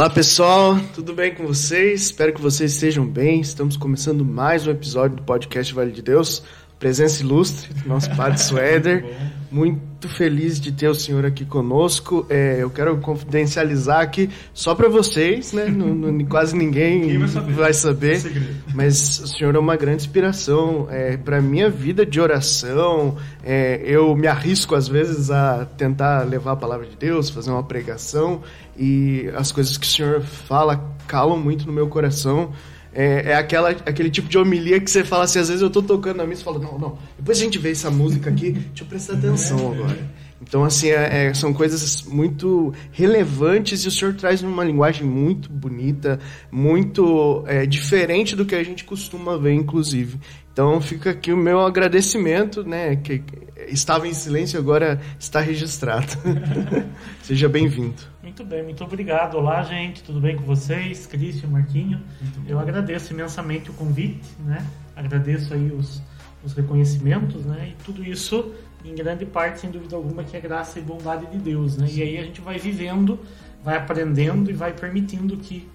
Olá pessoal, tudo bem com vocês? Espero que vocês estejam bem. Estamos começando mais um episódio do podcast Vale de Deus. Presença ilustre, nosso padre Suéder. Muito feliz de ter o senhor aqui conosco. É, eu quero confidencializar aqui só para vocês, né? Quase ninguém vai saber, vai saber mas o senhor é uma grande inspiração é, para minha vida de oração. É, eu me arrisco às vezes a tentar levar a palavra de Deus, fazer uma pregação e as coisas que o senhor fala calam muito no meu coração. É, é, aquela, aquele tipo de homilia que você fala assim, às vezes eu tô tocando na missa e falo, não, não, depois a gente vê essa música aqui, deixa eu prestar atenção agora. Então, assim, é, é, são coisas muito relevantes e o senhor traz numa linguagem muito bonita, muito é, diferente do que a gente costuma ver, inclusive. Então, fica aqui o meu agradecimento, né, que estava em silêncio agora está registrado. Seja bem-vindo. Muito bem, muito obrigado. Olá, gente, tudo bem com vocês? Cristian, Marquinho. Eu agradeço imensamente o convite, né? Agradeço aí os, os reconhecimentos, né? E tudo isso, em grande parte, sem dúvida alguma, que é graça e bondade de Deus, né? E aí a gente vai vivendo, vai aprendendo e vai permitindo que,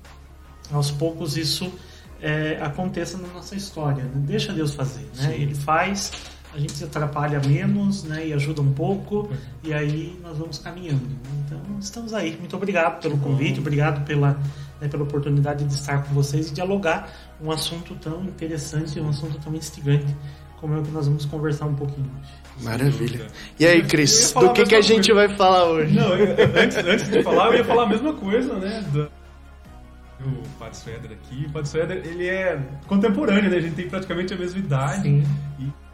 aos poucos, isso é, aconteça na nossa história. Né? Deixa Deus fazer, né? Sim. Ele faz a gente se atrapalha menos né, e ajuda um pouco, e aí nós vamos caminhando. Então, estamos aí. Muito obrigado pelo convite, obrigado pela, né, pela oportunidade de estar com vocês e dialogar um assunto tão interessante, um assunto tão instigante como é o que nós vamos conversar um pouquinho hoje. Maravilha. E aí, Cris, do que, que a gente coisa. vai falar hoje? Não, eu, antes, antes de falar, eu ia falar a mesma coisa, né? Do o Padre Suéder aqui. O Padre Suéder, ele é contemporâneo, né? A gente tem praticamente a mesma idade. Sim. E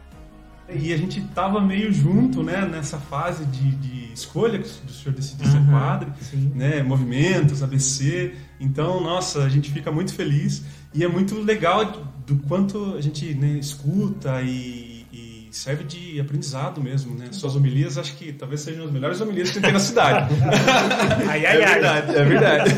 e a gente tava meio junto, né, nessa fase de, de escolha que o senhor decidiu uhum, ser padre, sim. né, movimentos, ABC. Então, nossa, a gente fica muito feliz e é muito legal do quanto a gente né, escuta e serve de aprendizado mesmo, né? Suas homilias, acho que talvez sejam as melhores homilias que tem na cidade. ai, ai, é verdade, é verdade.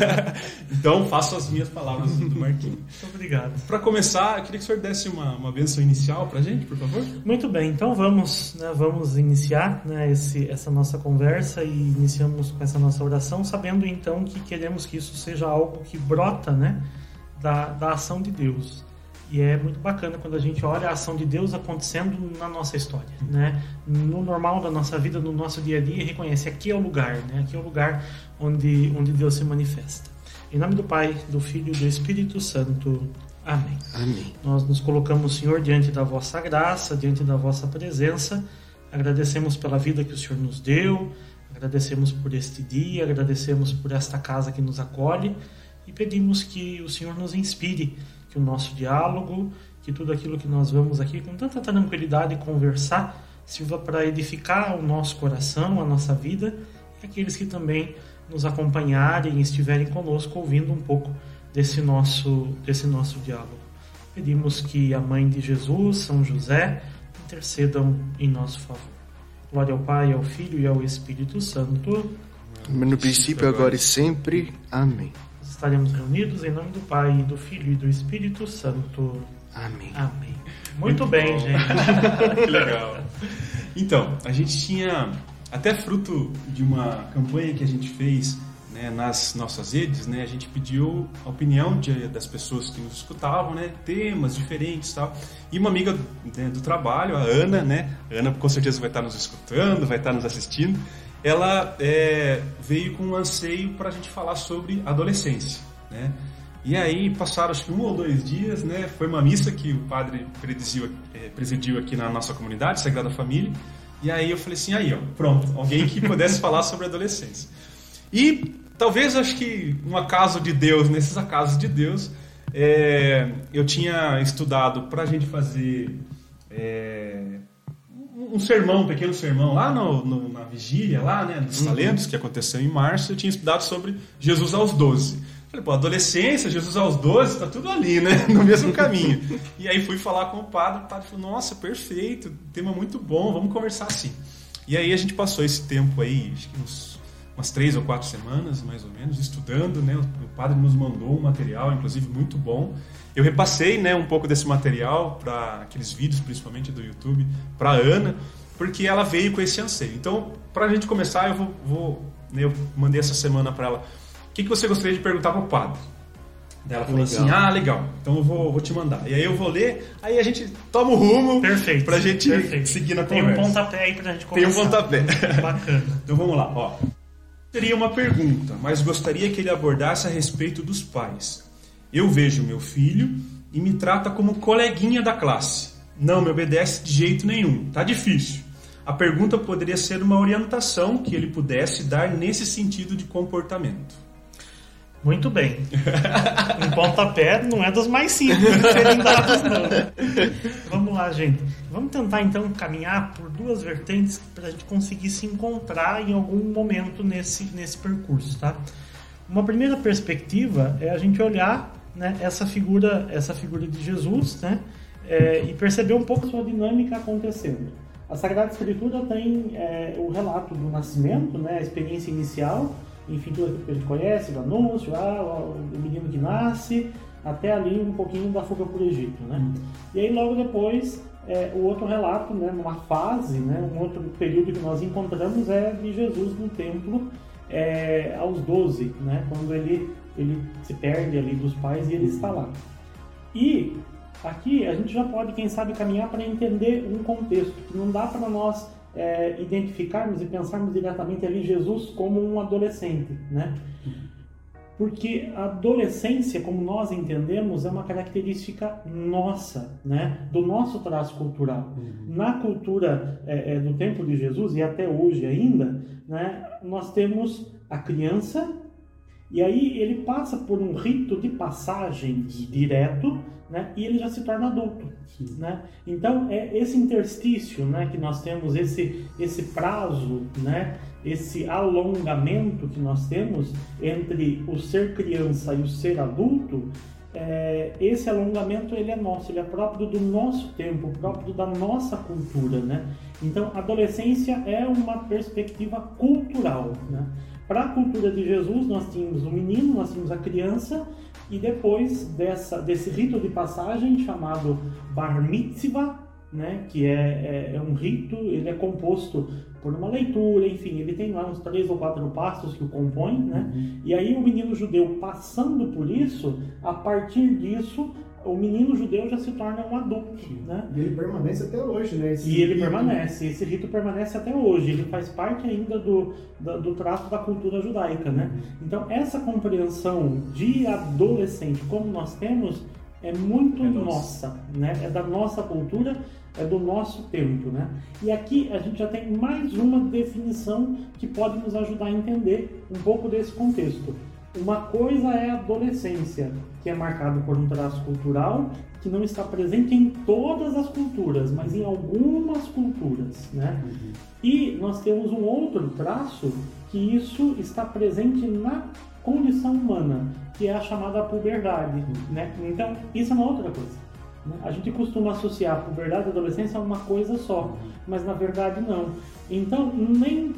Então, faço as minhas palavras do Marquinhos. Muito obrigado. Para começar, eu queria que o senhor desse uma, uma benção inicial para a gente, por favor. Muito bem, então vamos, né, vamos iniciar né, esse, essa nossa conversa e iniciamos com essa nossa oração, sabendo então que queremos que isso seja algo que brota né, da, da ação de Deus. E é muito bacana quando a gente olha a ação de Deus acontecendo na nossa história, né? No normal da nossa vida, no nosso dia a dia, e reconhece aqui é o lugar, né? Aqui é o lugar onde onde Deus se manifesta. Em nome do Pai, do Filho e do Espírito Santo. Amém. Amém. Nós nos colocamos, Senhor, diante da vossa graça, diante da vossa presença. Agradecemos pela vida que o Senhor nos deu, agradecemos por este dia, agradecemos por esta casa que nos acolhe e pedimos que o Senhor nos inspire que o nosso diálogo, que tudo aquilo que nós vamos aqui com tanta tranquilidade conversar, sirva para edificar o nosso coração, a nossa vida e aqueles que também nos acompanharem e estiverem conosco ouvindo um pouco desse nosso, desse nosso diálogo. Pedimos que a Mãe de Jesus, São José, intercedam em nosso favor. Glória ao Pai, ao Filho e ao Espírito Santo. No princípio, agora e sempre. Amém estaremos reunidos em nome do Pai, do Filho e do Espírito Santo. Amém. Amém. Muito, Muito bem, bom. gente. que legal. Então, a gente tinha, até fruto de uma campanha que a gente fez né, nas nossas redes, né, a gente pediu a opinião de, das pessoas que nos escutavam, né, temas diferentes e tal. E uma amiga né, do trabalho, a Ana, né, a Ana com certeza vai estar nos escutando, vai estar nos assistindo, ela é, veio com um anseio para a gente falar sobre adolescência, né? E aí passaram acho que um ou dois dias, né? Foi uma missa que o padre presidiu, é, presidiu aqui na nossa comunidade, Sagrada Família. E aí eu falei assim, aí ó, pronto, alguém que pudesse falar sobre adolescência. E talvez acho que um acaso de Deus, nesses acasos de Deus, é, eu tinha estudado para a gente fazer é, um sermão, um pequeno sermão lá no, no, na vigília, lá, né, dos uhum. talentos, que aconteceu em março, eu tinha estudado sobre Jesus aos 12. Falei, pô, adolescência, Jesus aos 12, tá tudo ali, né, no mesmo caminho. e aí fui falar com o padre, o padre falou, nossa, perfeito, tema muito bom, vamos conversar assim. E aí a gente passou esse tempo aí, acho que uns, umas três ou quatro semanas, mais ou menos, estudando, né, o padre nos mandou um material, inclusive, muito bom, eu repassei né, um pouco desse material para aqueles vídeos, principalmente do YouTube, para Ana, porque ela veio com esse anseio. Então, para a gente começar, eu vou, vou né, eu mandei essa semana para ela que, que você gostaria de perguntar para o padre? Daí ela falou Legal. assim: Ah, legal, então eu vou, vou te mandar. E aí eu vou ler, aí a gente toma o rumo Perfeito. pra gente perfeito. seguir na Tem conversa. um pontapé aí pra gente Tem um começar. pontapé. Bacana. Então vamos lá, ó. Teria uma pergunta, mas gostaria que ele abordasse a respeito dos pais. Eu vejo meu filho e me trata como coleguinha da classe. Não me obedece de jeito nenhum. Tá difícil. A pergunta poderia ser uma orientação que ele pudesse dar nesse sentido de comportamento. Muito bem. Um pontapé não é dos mais simples de serem dados, não. Vamos lá, gente. Vamos tentar então caminhar por duas vertentes para a gente conseguir se encontrar em algum momento nesse, nesse percurso, tá? Uma primeira perspectiva é a gente olhar né, essa figura essa figura de Jesus, né, é, e perceber um pouco sua dinâmica acontecendo. A Sagrada Escritura tem é, o relato do nascimento, né, a experiência inicial, enfim, tudo aquilo que a gente conhece, do anúncio, ah, o menino que nasce, até ali um pouquinho da fuga para o Egito, né? E aí logo depois é, o outro relato, né, numa fase, né, um outro período que nós encontramos é de Jesus no templo é, aos 12, né, quando ele, ele se perde ali dos pais e ele está lá. E aqui a gente já pode, quem sabe, caminhar para entender um contexto, que não dá para nós é, identificarmos e pensarmos diretamente ali Jesus como um adolescente, né? Porque a adolescência, como nós entendemos, é uma característica nossa, né? do nosso traço cultural. Na cultura é, é, do tempo de Jesus, e até hoje ainda, né? nós temos a criança, e aí ele passa por um rito de passagem direto, né? e ele já se torna adulto. Né? Então, é esse interstício né, que nós temos, esse, esse prazo, né, esse alongamento que nós temos entre o ser criança e o ser adulto, é, esse alongamento ele é nosso, ele é próprio do nosso tempo, próprio da nossa cultura. Né? Então, adolescência é uma perspectiva cultural. Né? Para a cultura de Jesus, nós tínhamos o menino, nós tínhamos a criança, e depois dessa, desse rito de passagem chamado Bar Mitzvah, né, que é, é, é, um rito, ele é composto por uma leitura, enfim, ele tem lá uns três ou quatro passos que o compõem, né, uhum. e aí o menino judeu passando por isso, a partir disso, o menino judeu já se torna um adulto, né? E ele permanece até hoje, né? Esse e ele rito. permanece, esse rito permanece até hoje, ele faz parte ainda do, do, do traço da cultura judaica, né? Então, essa compreensão de adolescente como nós temos é muito é nossa, né? É da nossa cultura, é do nosso tempo, né? E aqui a gente já tem mais uma definição que pode nos ajudar a entender um pouco desse contexto. Uma coisa é a adolescência, que é marcado por um traço cultural que não está presente em todas as culturas, mas em algumas culturas, né? Uhum. E nós temos um outro traço que isso está presente na condição humana, que é a chamada puberdade, uhum. né? Então, isso é uma outra coisa. Né? A gente costuma associar a puberdade e a adolescência a uma coisa só, mas na verdade não. Então, nem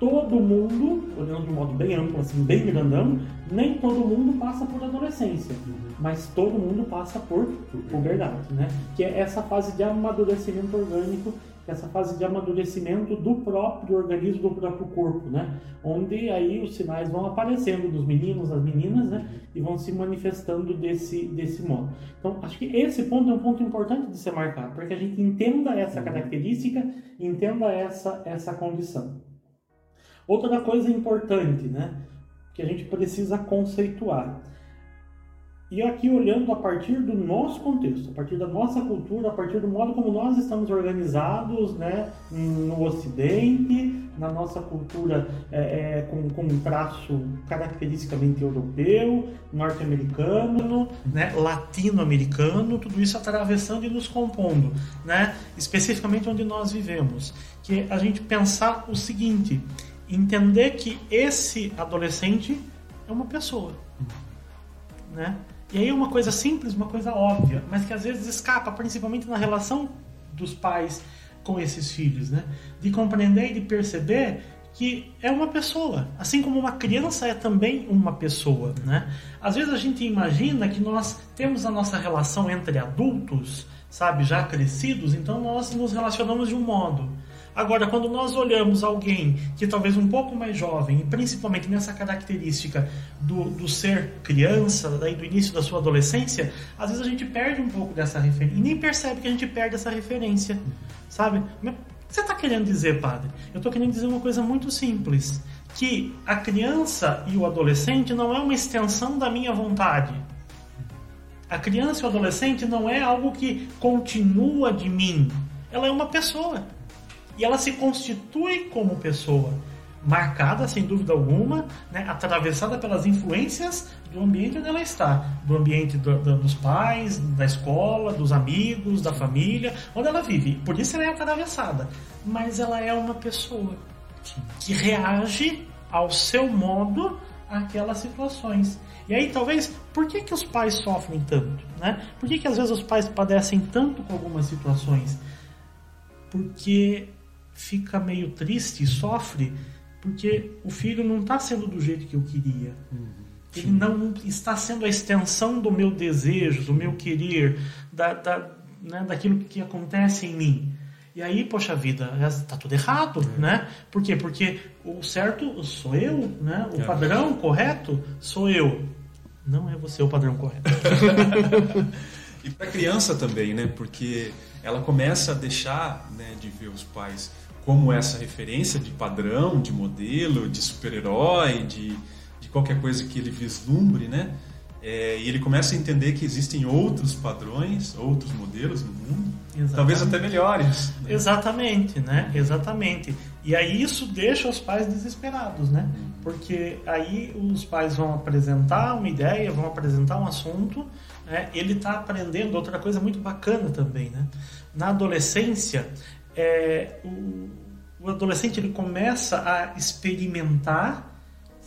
todo mundo, olhando de um modo bem amplo, assim, bem grandão, nem todo mundo passa por adolescência, mas todo mundo passa por puberdade, né? Que é essa fase de amadurecimento orgânico, essa fase de amadurecimento do próprio organismo, do próprio corpo, né? Onde aí os sinais vão aparecendo dos meninos, das meninas, né? E vão se manifestando desse, desse modo. Então, acho que esse ponto é um ponto importante de ser marcado, para que a gente entenda essa característica, entenda essa, essa condição. Outra coisa importante, né, que a gente precisa conceituar. E aqui olhando a partir do nosso contexto, a partir da nossa cultura, a partir do modo como nós estamos organizados, né, no Ocidente, na nossa cultura é, é, com, com um traço caracteristicamente europeu, norte-americano, né, latino-americano, tudo isso atravessando e nos compondo, né, especificamente onde nós vivemos, que a gente pensar o seguinte entender que esse adolescente é uma pessoa, né? E aí é uma coisa simples, uma coisa óbvia, mas que às vezes escapa, principalmente na relação dos pais com esses filhos, né? De compreender e de perceber que é uma pessoa, assim como uma criança é também uma pessoa, né? Às vezes a gente imagina que nós temos a nossa relação entre adultos, sabe, já crescidos, então nós nos relacionamos de um modo. Agora, quando nós olhamos alguém que talvez um pouco mais jovem, e principalmente nessa característica do, do ser criança, daí do início da sua adolescência, às vezes a gente perde um pouco dessa referência e nem percebe que a gente perde essa referência, sabe? Mas você está querendo dizer, padre? Eu estou querendo dizer uma coisa muito simples: que a criança e o adolescente não é uma extensão da minha vontade. A criança e o adolescente não é algo que continua de mim. Ela é uma pessoa. E ela se constitui como pessoa. Marcada, sem dúvida alguma, né, atravessada pelas influências do ambiente onde ela está. Do ambiente do, do, dos pais, da escola, dos amigos, da família, onde ela vive. Por isso ela é atravessada. Mas ela é uma pessoa que reage ao seu modo àquelas situações. E aí, talvez, por que, que os pais sofrem tanto? Né? Por que, que às vezes os pais padecem tanto com algumas situações? Porque fica meio triste sofre porque o filho não está sendo do jeito que eu queria. Ele não está sendo a extensão do meu desejo, do meu querer, da, da, né, daquilo que acontece em mim. E aí, poxa vida, está tudo errado, é. né? Por quê? Porque o certo sou eu, né? O é. padrão correto sou eu. Não é você o padrão correto. e para a criança também, né? Porque ela começa a deixar né, de ver os pais como essa referência de padrão, de modelo, de super-herói, de, de qualquer coisa que ele vislumbre, né? É, e ele começa a entender que existem outros padrões, outros modelos no mundo, Exatamente. talvez até melhores. Né? Exatamente, né? Exatamente. E aí isso deixa os pais desesperados, né? Porque aí os pais vão apresentar uma ideia, vão apresentar um assunto, né? ele está aprendendo outra coisa muito bacana também, né? Na adolescência, é, o, o adolescente ele começa a experimentar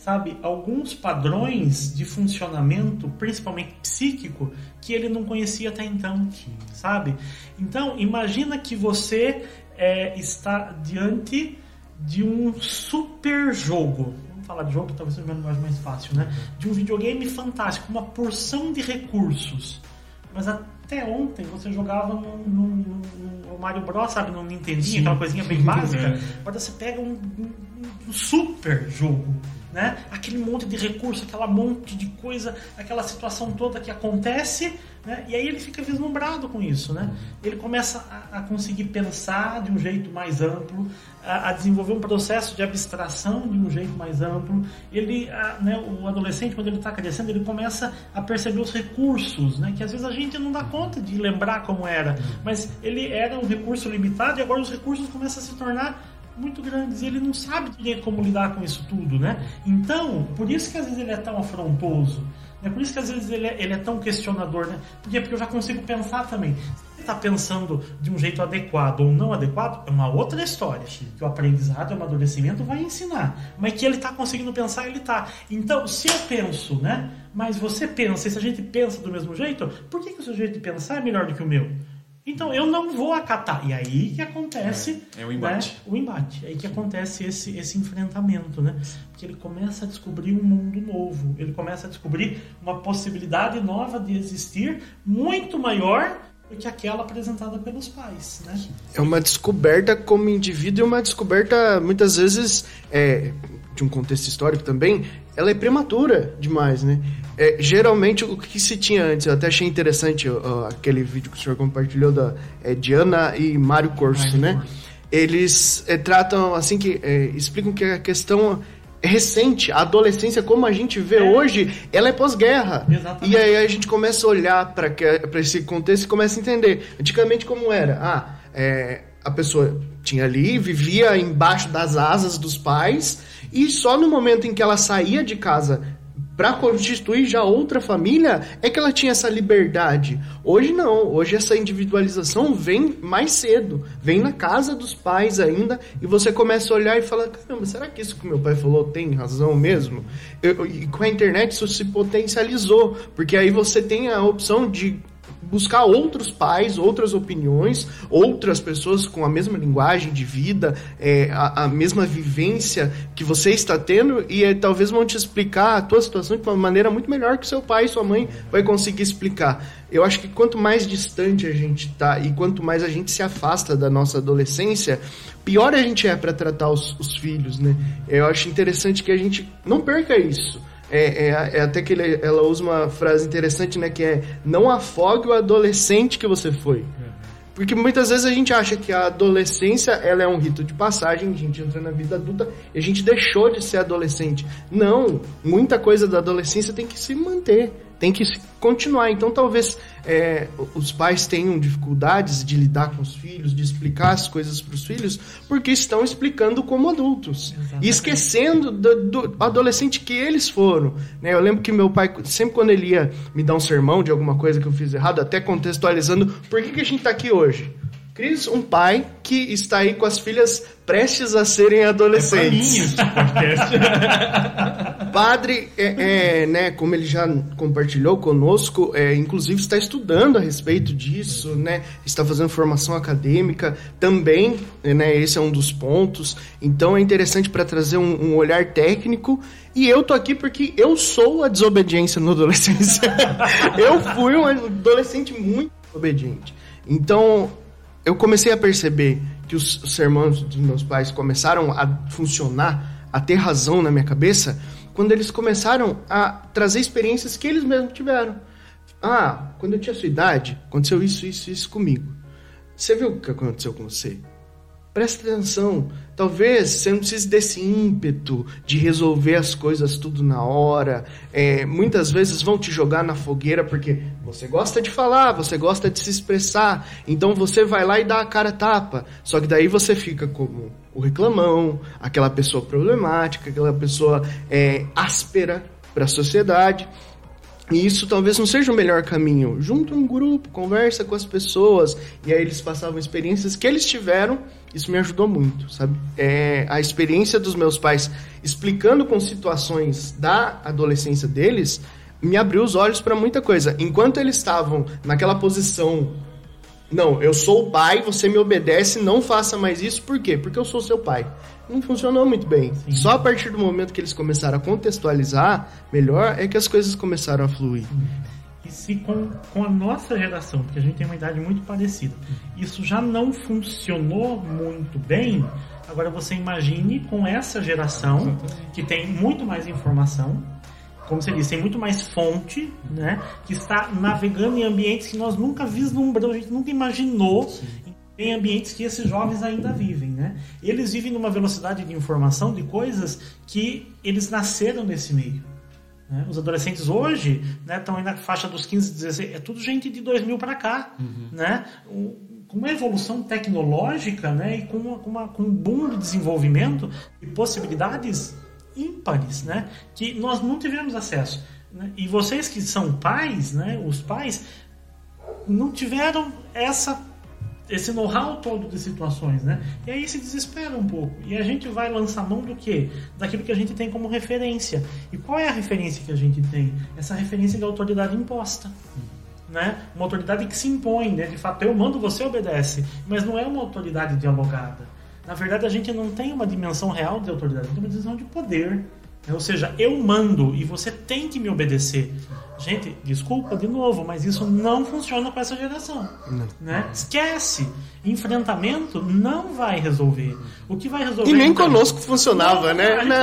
sabe, alguns padrões de funcionamento, principalmente psíquico, que ele não conhecia até então, sabe? Então, imagina que você é, está diante de um super jogo. Vamos falar de jogo talvez seja mais, mais fácil, né? De um videogame fantástico, uma porção de recursos. Mas até ontem você jogava no, Mario Bros, sabe? No Nintendinho, aquela coisinha bem básica. É. Agora você pega um, um, um super jogo né? Aquele monte de recurso, aquela monte de coisa, aquela situação toda que acontece, né? E aí ele fica vislumbrado com isso, né? Ele começa a, a conseguir pensar de um jeito mais amplo, a, desenvolver um processo de abstração de um jeito mais amplo. Ele, a, né, o adolescente quando ele está crescendo, ele começa a perceber os recursos, né? Que às vezes a gente não dá conta de lembrar como era, mas ele era um recurso limitado e agora os recursos começam a se tornar muito grandes e ele não sabe direito como lidar com isso tudo, né? Então, por isso que às vezes ele é tão afrontoso, é por isso que às vezes ele é, ele é tão questionador, né? Porque, porque eu já consigo pensar também. Está pensando de um jeito adequado ou não adequado, é uma outra história. Que o aprendizado e o amadurecimento vai ensinar. Mas que ele está conseguindo pensar, ele está. Então, se eu penso, né? Mas você pensa, e se a gente pensa do mesmo jeito, por que, que o seu jeito de pensar é melhor do que o meu? Então eu não vou acatar. E aí que acontece. É, é o embate. Né, o embate. É aí que acontece esse, esse enfrentamento, né? Que ele começa a descobrir um mundo novo. Ele começa a descobrir uma possibilidade nova de existir muito maior do que aquela apresentada pelos pais, né? É uma descoberta como indivíduo e uma descoberta muitas vezes é, de um contexto histórico também. Ela é prematura demais, né? É, geralmente o que se tinha antes, eu até achei interessante uh, aquele vídeo que o senhor compartilhou da é, Diana e Mário Corso, né? Eles é, tratam assim que é, explicam que a questão recente, a adolescência como a gente vê é. hoje, ela é pós-guerra. E aí a gente começa a olhar para esse contexto e começa a entender. Antigamente como era? Ah, é, a pessoa tinha ali, vivia embaixo das asas dos pais e só no momento em que ela saía de casa para constituir já outra família é que ela tinha essa liberdade. Hoje não, hoje essa individualização vem mais cedo, vem na casa dos pais ainda e você começa a olhar e fala: caramba, será que isso que meu pai falou tem razão mesmo? Eu, e com a internet isso se potencializou, porque aí você tem a opção de buscar outros pais, outras opiniões, outras pessoas com a mesma linguagem de vida, é, a, a, mesma vivência que você está tendo e é, talvez vão te explicar a tua situação de uma maneira muito melhor que seu pai e sua mãe vai conseguir explicar. Eu acho que quanto mais distante a gente está e quanto mais a gente se afasta da nossa adolescência, pior a gente é para tratar os, os filhos, né? Eu acho interessante que a gente não perca isso. É, é, é, até que ele, ela usa uma frase interessante, né? Que é não afogue o adolescente que você foi. Porque muitas vezes a gente acha que a adolescência ela é um rito de passagem, a gente entra na vida adulta e a gente deixou de ser adolescente. Não, muita coisa da adolescência tem que se manter tem que continuar. Então, talvez é, os pais tenham dificuldades de lidar com os filhos, de explicar as coisas para os filhos, porque estão explicando como adultos Exatamente. e esquecendo do, do, adolescente que eles foram. Né? Eu lembro que meu pai, sempre quando ele ia me dar um sermão de alguma coisa que eu fiz errado, até contextualizando, por que, que a gente está aqui hoje? Cris, um pai que está aí com as filhas prestes a serem adolescentes. É Padre, é, é, né, como ele já compartilhou conosco, é, inclusive está estudando a respeito disso, né, está fazendo formação acadêmica também, né, esse é um dos pontos. Então é interessante para trazer um, um olhar técnico e eu tô aqui porque eu sou a desobediência na adolescência. eu fui um adolescente muito obediente. Então, eu comecei a perceber que os, sermões dos meus pais começaram a funcionar, a ter razão na minha cabeça, quando eles começaram a trazer experiências que eles mesmos tiveram. Ah, quando eu tinha sua idade, aconteceu isso, isso, isso comigo. Você viu o que aconteceu com você? Presta atenção. Talvez você não precise desse ímpeto de resolver as coisas tudo na hora. É, muitas vezes vão te jogar na fogueira porque você gosta de falar, você gosta de se expressar. Então você vai lá e dá a cara tapa. Só que daí você fica como o reclamão, aquela pessoa problemática, aquela pessoa é, áspera para a sociedade. E isso talvez não seja o melhor caminho. Junta um grupo, conversa com as pessoas, e aí eles passavam experiências que eles tiveram. Isso me ajudou muito, sabe? É, a experiência dos meus pais explicando com situações da adolescência deles me abriu os olhos para muita coisa. Enquanto eles estavam naquela posição, não, eu sou o pai, você me obedece, não faça mais isso, por quê? Porque eu sou seu pai não funcionou muito bem. Sim. Só a partir do momento que eles começaram a contextualizar melhor é que as coisas começaram a fluir. E se com, com a nossa geração, porque a gente tem uma idade muito parecida, isso já não funcionou muito bem, agora você imagine com essa geração que tem muito mais informação, como você disse, tem muito mais fonte, né? Que está navegando em ambientes que nós nunca vislumbramos, a gente nunca imaginou Sim em ambientes que esses jovens ainda vivem, né? Eles vivem numa velocidade de informação de coisas que eles nasceram nesse meio. Né? Os adolescentes hoje né, estão na faixa dos 15, 16, é tudo gente de 2000 para cá, uhum. né? Com uma evolução tecnológica, né? E com, uma, com, uma, com um boom de desenvolvimento e possibilidades ímpares, né? Que nós não tivemos acesso. Né? E vocês que são pais, né? Os pais não tiveram essa esse know-how todo de situações, né? E aí se desespera um pouco. E a gente vai lançar mão do quê? Daquilo que a gente tem como referência. E qual é a referência que a gente tem? Essa referência de autoridade imposta. Né? Uma autoridade que se impõe, né? De fato, eu mando, você obedece. Mas não é uma autoridade dialogada. Na verdade, a gente não tem uma dimensão real de autoridade, tem uma dimensão de poder. Né? Ou seja, eu mando e você tem que me obedecer. Gente, desculpa de novo, mas isso não funciona com essa geração. Né? Esquece. Enfrentamento não vai resolver. O que vai resolver. E nem então, conosco funcionava, não, né? Não.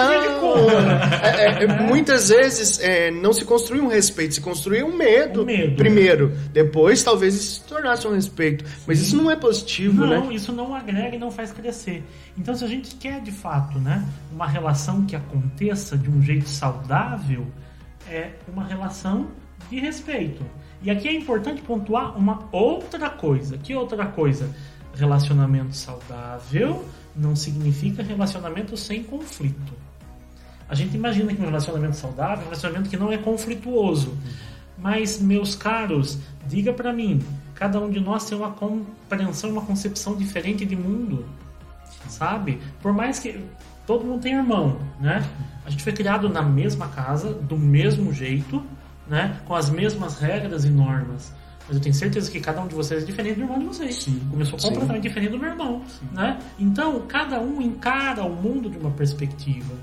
É, é, é, muitas vezes é, não se construi um respeito, se construi um medo, um medo primeiro. Né? Depois talvez isso se tornasse um respeito. Mas Sim. isso não é positivo, não, né? Não, isso não agrega e não faz crescer. Então, se a gente quer de fato né, uma relação que aconteça de um jeito saudável é uma relação de respeito. E aqui é importante pontuar uma outra coisa. Que outra coisa? Relacionamento saudável não significa relacionamento sem conflito. A gente imagina que um relacionamento saudável é um relacionamento que não é conflituoso. Mas, meus caros, diga para mim, cada um de nós tem uma compreensão, uma concepção diferente de mundo, sabe? Por mais que todo mundo tem irmão, né? A gente foi criado na mesma casa, do mesmo jeito, né? Com as mesmas regras e normas. Mas eu tenho certeza que cada um de vocês é diferente do irmão de vocês. Sim. Sou Sim. completamente diferente do meu irmão. Né? Então, cada um encara o mundo de uma perspectiva.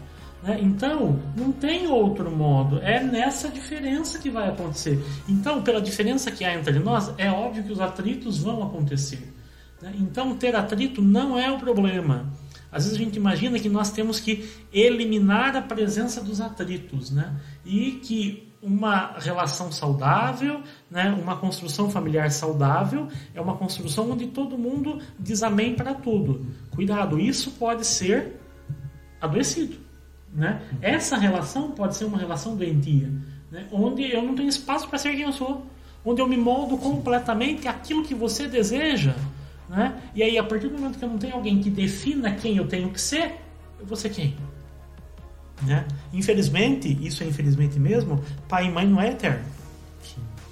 né? Então, não tem outro modo. É nessa diferença que vai acontecer. Então, pela diferença que há entre nós, é óbvio que os atritos vão acontecer. né? Então, ter atrito não é o problema. Às vezes a gente imagina que nós temos que eliminar a presença dos atritos, né? E que uma relação saudável, né, uma construção familiar saudável, é uma construção onde todo mundo diz amém para tudo. Cuidado, isso pode ser adoecido. Né? Essa relação pode ser uma relação doentia, né? onde eu não tenho espaço para ser quem eu sou, onde eu me moldo completamente aquilo que você deseja. Né? E aí, a partir do momento que eu não tenho alguém que defina quem eu tenho que ser, eu vou ser quem? Né? Infelizmente, isso é infelizmente mesmo, pai e mãe não é eterno.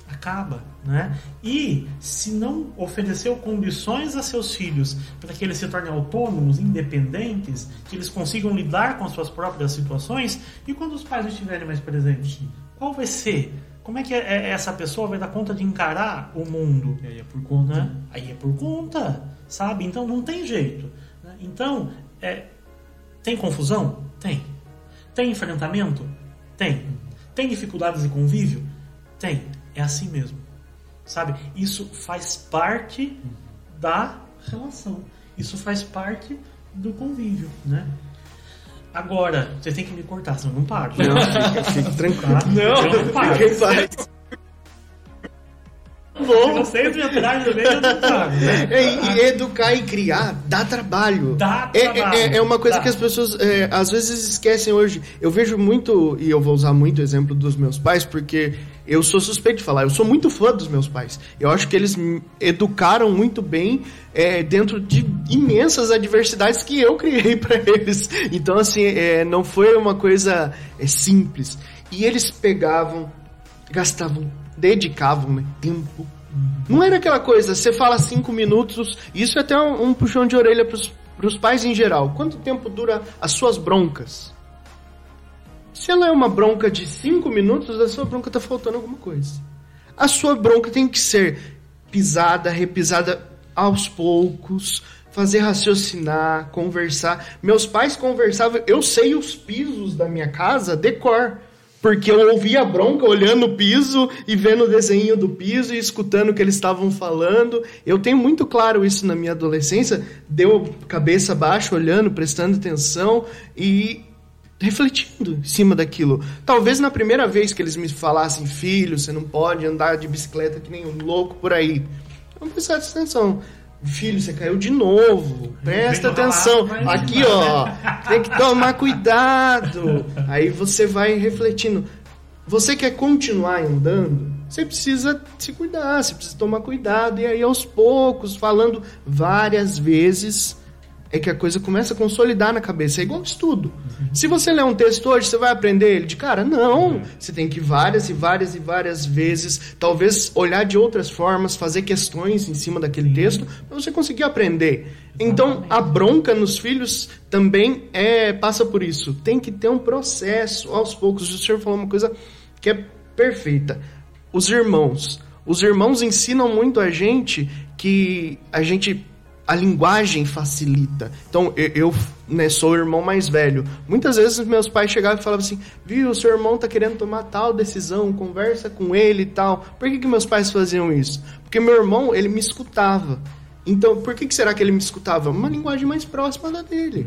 Acaba, né? E se não ofereceu condições a seus filhos para que eles se tornem autônomos, independentes, que eles consigam lidar com as suas próprias situações, e quando os pais estiverem mais presentes, qual vai ser? Como é que é- essa pessoa vai dar conta de encarar o mundo? E aí é por conta. né? Aí é por conta, sabe? Então não tem jeito. né? Então, é, tem confusão? Tem. Tem enfrentamento? Tem. Tem dificuldades de convívio? Tem. É assim mesmo. Sabe? Isso faz parte da relação. Isso faz parte do convívio, né? Agora, você tem que me cortar, senão eu não paro. Não, fica, fica tranquilo. Tá? Eu não paro. Fica em paz. Se vocês me atrás do meio, eu não paro. né? É, e educar e criar dá trabalho. Dá É- trabalho. É, é uma coisa Dá. que as pessoas é, às vezes esquecem hoje. Eu vejo muito, e eu vou usar muito o exemplo dos meus pais, porque eu sou suspeito de falar, eu sou muito fã dos meus pais. Eu acho que eles me educaram muito bem é, dentro de imensas adversidades que eu criei para eles. Então, assim, é, não foi uma coisa é, simples. E eles pegavam, gastavam, dedicavam tempo não era aquela coisa, você fala cinco minutos, isso é até um, um puxão de orelha pros, pros pais em geral. Quanto tempo dura as suas broncas? Se ela é uma bronca de cinco minutos, a sua bronca tá faltando alguma coisa. A sua bronca tem que ser pisada, repisada aos poucos, fazer raciocinar, conversar. Meus pais conversavam, eu sei os pisos da minha casa de cor. Porque eu ouvia a bronca olhando o piso e vendo o desenho do piso e escutando o que eles estavam falando. Eu tenho muito claro isso na minha adolescência. Deu cabeça baixa, olhando, prestando atenção e refletindo em cima daquilo. Talvez na primeira vez que eles me falassem, filho, você não pode andar de bicicleta que nem um louco por aí. Eu prestasse atenção. Filho, você caiu de novo. Presta atenção. Aqui, ó. Tem que tomar cuidado. Aí você vai refletindo. Você quer continuar andando? Você precisa se cuidar, você precisa tomar cuidado. E aí, aos poucos, falando várias vezes, é que a coisa começa a consolidar na cabeça. É igual estudo. Se você ler um texto hoje, você vai aprender ele de cara? Não. Você tem que ir várias e várias e várias vezes, talvez olhar de outras formas, fazer questões em cima daquele texto, para você conseguir aprender. Então, a bronca nos filhos também é passa por isso. Tem que ter um processo aos poucos. O senhor falou uma coisa que é perfeita. Os irmãos. Os irmãos ensinam muito a gente que a gente a linguagem facilita. Então, eu, eu né, sou o irmão mais velho. Muitas vezes meus pais chegavam e falavam assim: viu, seu irmão tá querendo tomar tal decisão, conversa com ele e tal. Por que, que meus pais faziam isso? Porque meu irmão, ele me escutava. Então, por que, que será que ele me escutava? Uma linguagem mais próxima da dele.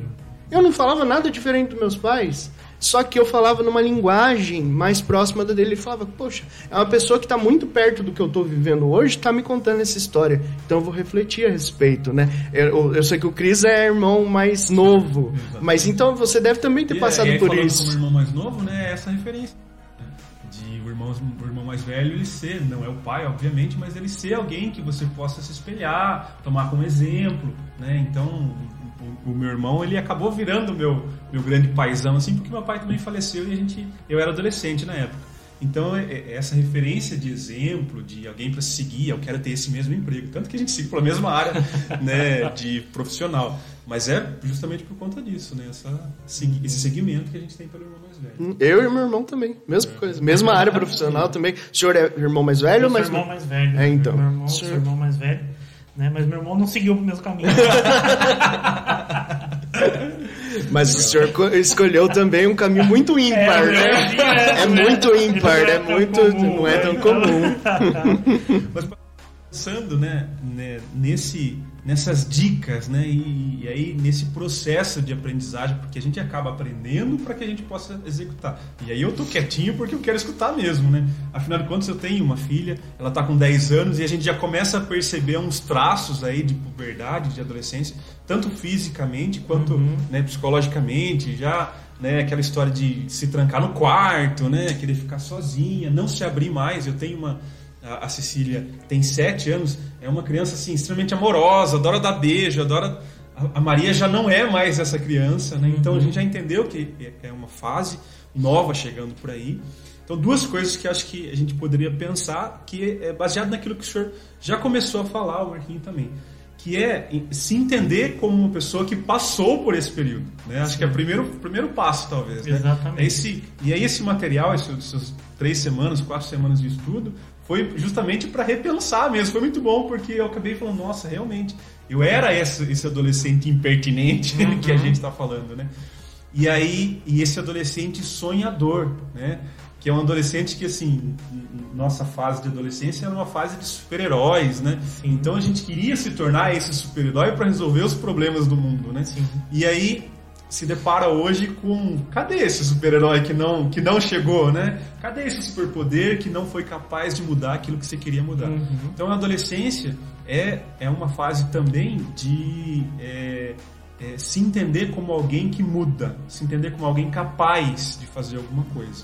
Eu não falava nada diferente dos meus pais. Só que eu falava numa linguagem mais próxima da dele. Ele falava, poxa, é uma pessoa que está muito perto do que eu estou vivendo hoje, está me contando essa história. Então eu vou refletir a respeito, né? Eu, eu sei que o Cris é irmão mais novo. Mas então você deve também ter E, passado e aí, por isso. como irmão mais novo, né, é essa referência. né, De o irmão, o irmão mais velho ele ser, não é o pai, obviamente, mas ele ser alguém que você possa se espelhar, tomar como exemplo, né? Então, o, o meu irmão, ele acabou virando meu meu grande paizão assim, porque meu pai também faleceu e a gente eu era adolescente na época. Então, é- é- essa referência de exemplo, de alguém para seguir, eu quero ter esse mesmo emprego. Tanto que a gente siga pela mesma área né, de profissional. Mas é justamente por conta disso, né? Essa, esse segmento que a gente tem pelo irmão mais velho. Hum, eu e meu irmão também, mesma coisa. Mesma área profissional também. O senhor é irmão mais velho ou Eu mais irmão mais velho. É, então. Meu irmão, Senhor- sou irmão mais velho. Né? Mas meu irmão não seguiu o mesmo caminho. Mas o senhor co- escolheu também um caminho muito ímpar, É, né? é, É é- muito ímpar, não é é tão muito. comum, Não é tão né? comum. Mas pensando, né, né, nesse, nessas dicas, né, e, e aí nesse processo de aprendizagem, porque a gente acaba aprendendo para que a gente possa executar. E aí eu tô quietinho porque eu quero escutar mesmo, né? Afinal de contas eu tenho uma filha, ela tá com 10 anos e a gente já começa a perceber uns traços aí de puberdade, de adolescência, tanto fisicamente quanto Uhum. né, psicologicamente, já né, aquela história de se trancar no quarto, né, querer ficar sozinha, não se abrir mais. Eu tenho uma a, a Cecília tem sete anos, é uma criança assim extremamente amorosa, adora dar beijo, adora a, a Maria já não é mais essa criança, né? Então a gente já entendeu que é- é uma fase nova chegando por aí. Então duas coisas que acho que a gente poderia pensar que é baseado naquilo que o senhor já começou a falar, o Marquinho também que é se entender como uma pessoa que passou por esse período. Né? Acho que é o primeiro, primeiro passo, talvez. Né? Exatamente. É Esse, e aí esse material, essas três semanas, quatro semanas de estudo, foi justamente para repensar mesmo. Foi muito bom, porque eu acabei falando, nossa, realmente, eu era esse, esse adolescente impertinente que a gente está falando, né? E aí, e esse adolescente sonhador, né? Que é um adolescente que, assim, nossa fase de adolescência era uma fase de super-heróis, né? Sim. Então a gente queria se tornar esse super-herói para resolver os problemas do mundo, né? Sim. E aí se depara hoje com cadê esse super-herói que não, que não chegou, né? Cadê esse superpoder que não foi capaz de mudar aquilo que você queria mudar? Uhum. Então a adolescência é, é uma fase também de é, é, se entender como alguém que muda, se entender como alguém capaz de fazer alguma coisa.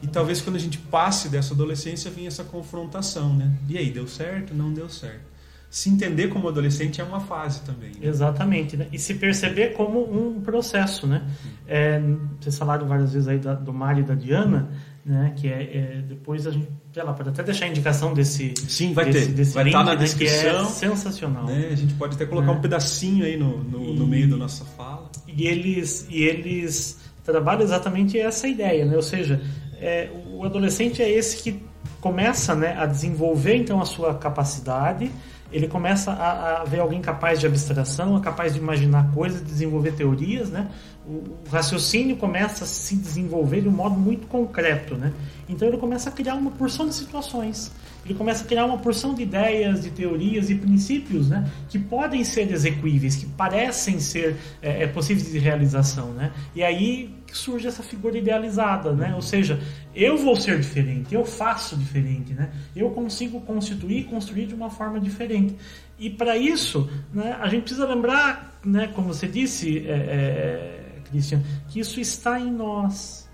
E talvez quando a gente passe dessa adolescência venha essa confrontação, né? E aí, deu certo? Não deu certo. Se entender como adolescente é uma fase também. né? Exatamente, né? E se perceber como um processo, né? É, vocês falaram várias vezes aí da- do Mário e da Diana, né? Que é, é- depois a gente, sei lá, pode até deixar a indicação desse Sim, vai desse, ter. desse vai link, estar na né, descrição. que é sensacional. né? A gente pode até colocar Né? um pedacinho aí no, no, no E- meio da nossa fala. E eles, e eles trabalham exatamente essa ideia, né? Ou seja, é, o adolescente é esse que começa né, a desenvolver então a sua capacidade, ele começa a, a ver alguém capaz de abstração, capaz de imaginar coisas, desenvolver teorias, né? O, o raciocínio começa a se desenvolver de um modo muito concreto, né? Então ele começa a criar uma porção de situações, ele começa a criar uma porção de ideias, de teorias e princípios, né? Que podem ser execuíveis, que parecem ser é, é, possíveis de realização, né? E aí que surge essa figura idealizada, né? Ou seja, eu vou ser diferente, eu faço diferente, né? Eu consigo constituir construir de uma forma diferente. E para isso, né, a gente precisa lembrar, né, como você disse, é, é, Christian, que isso está em nós.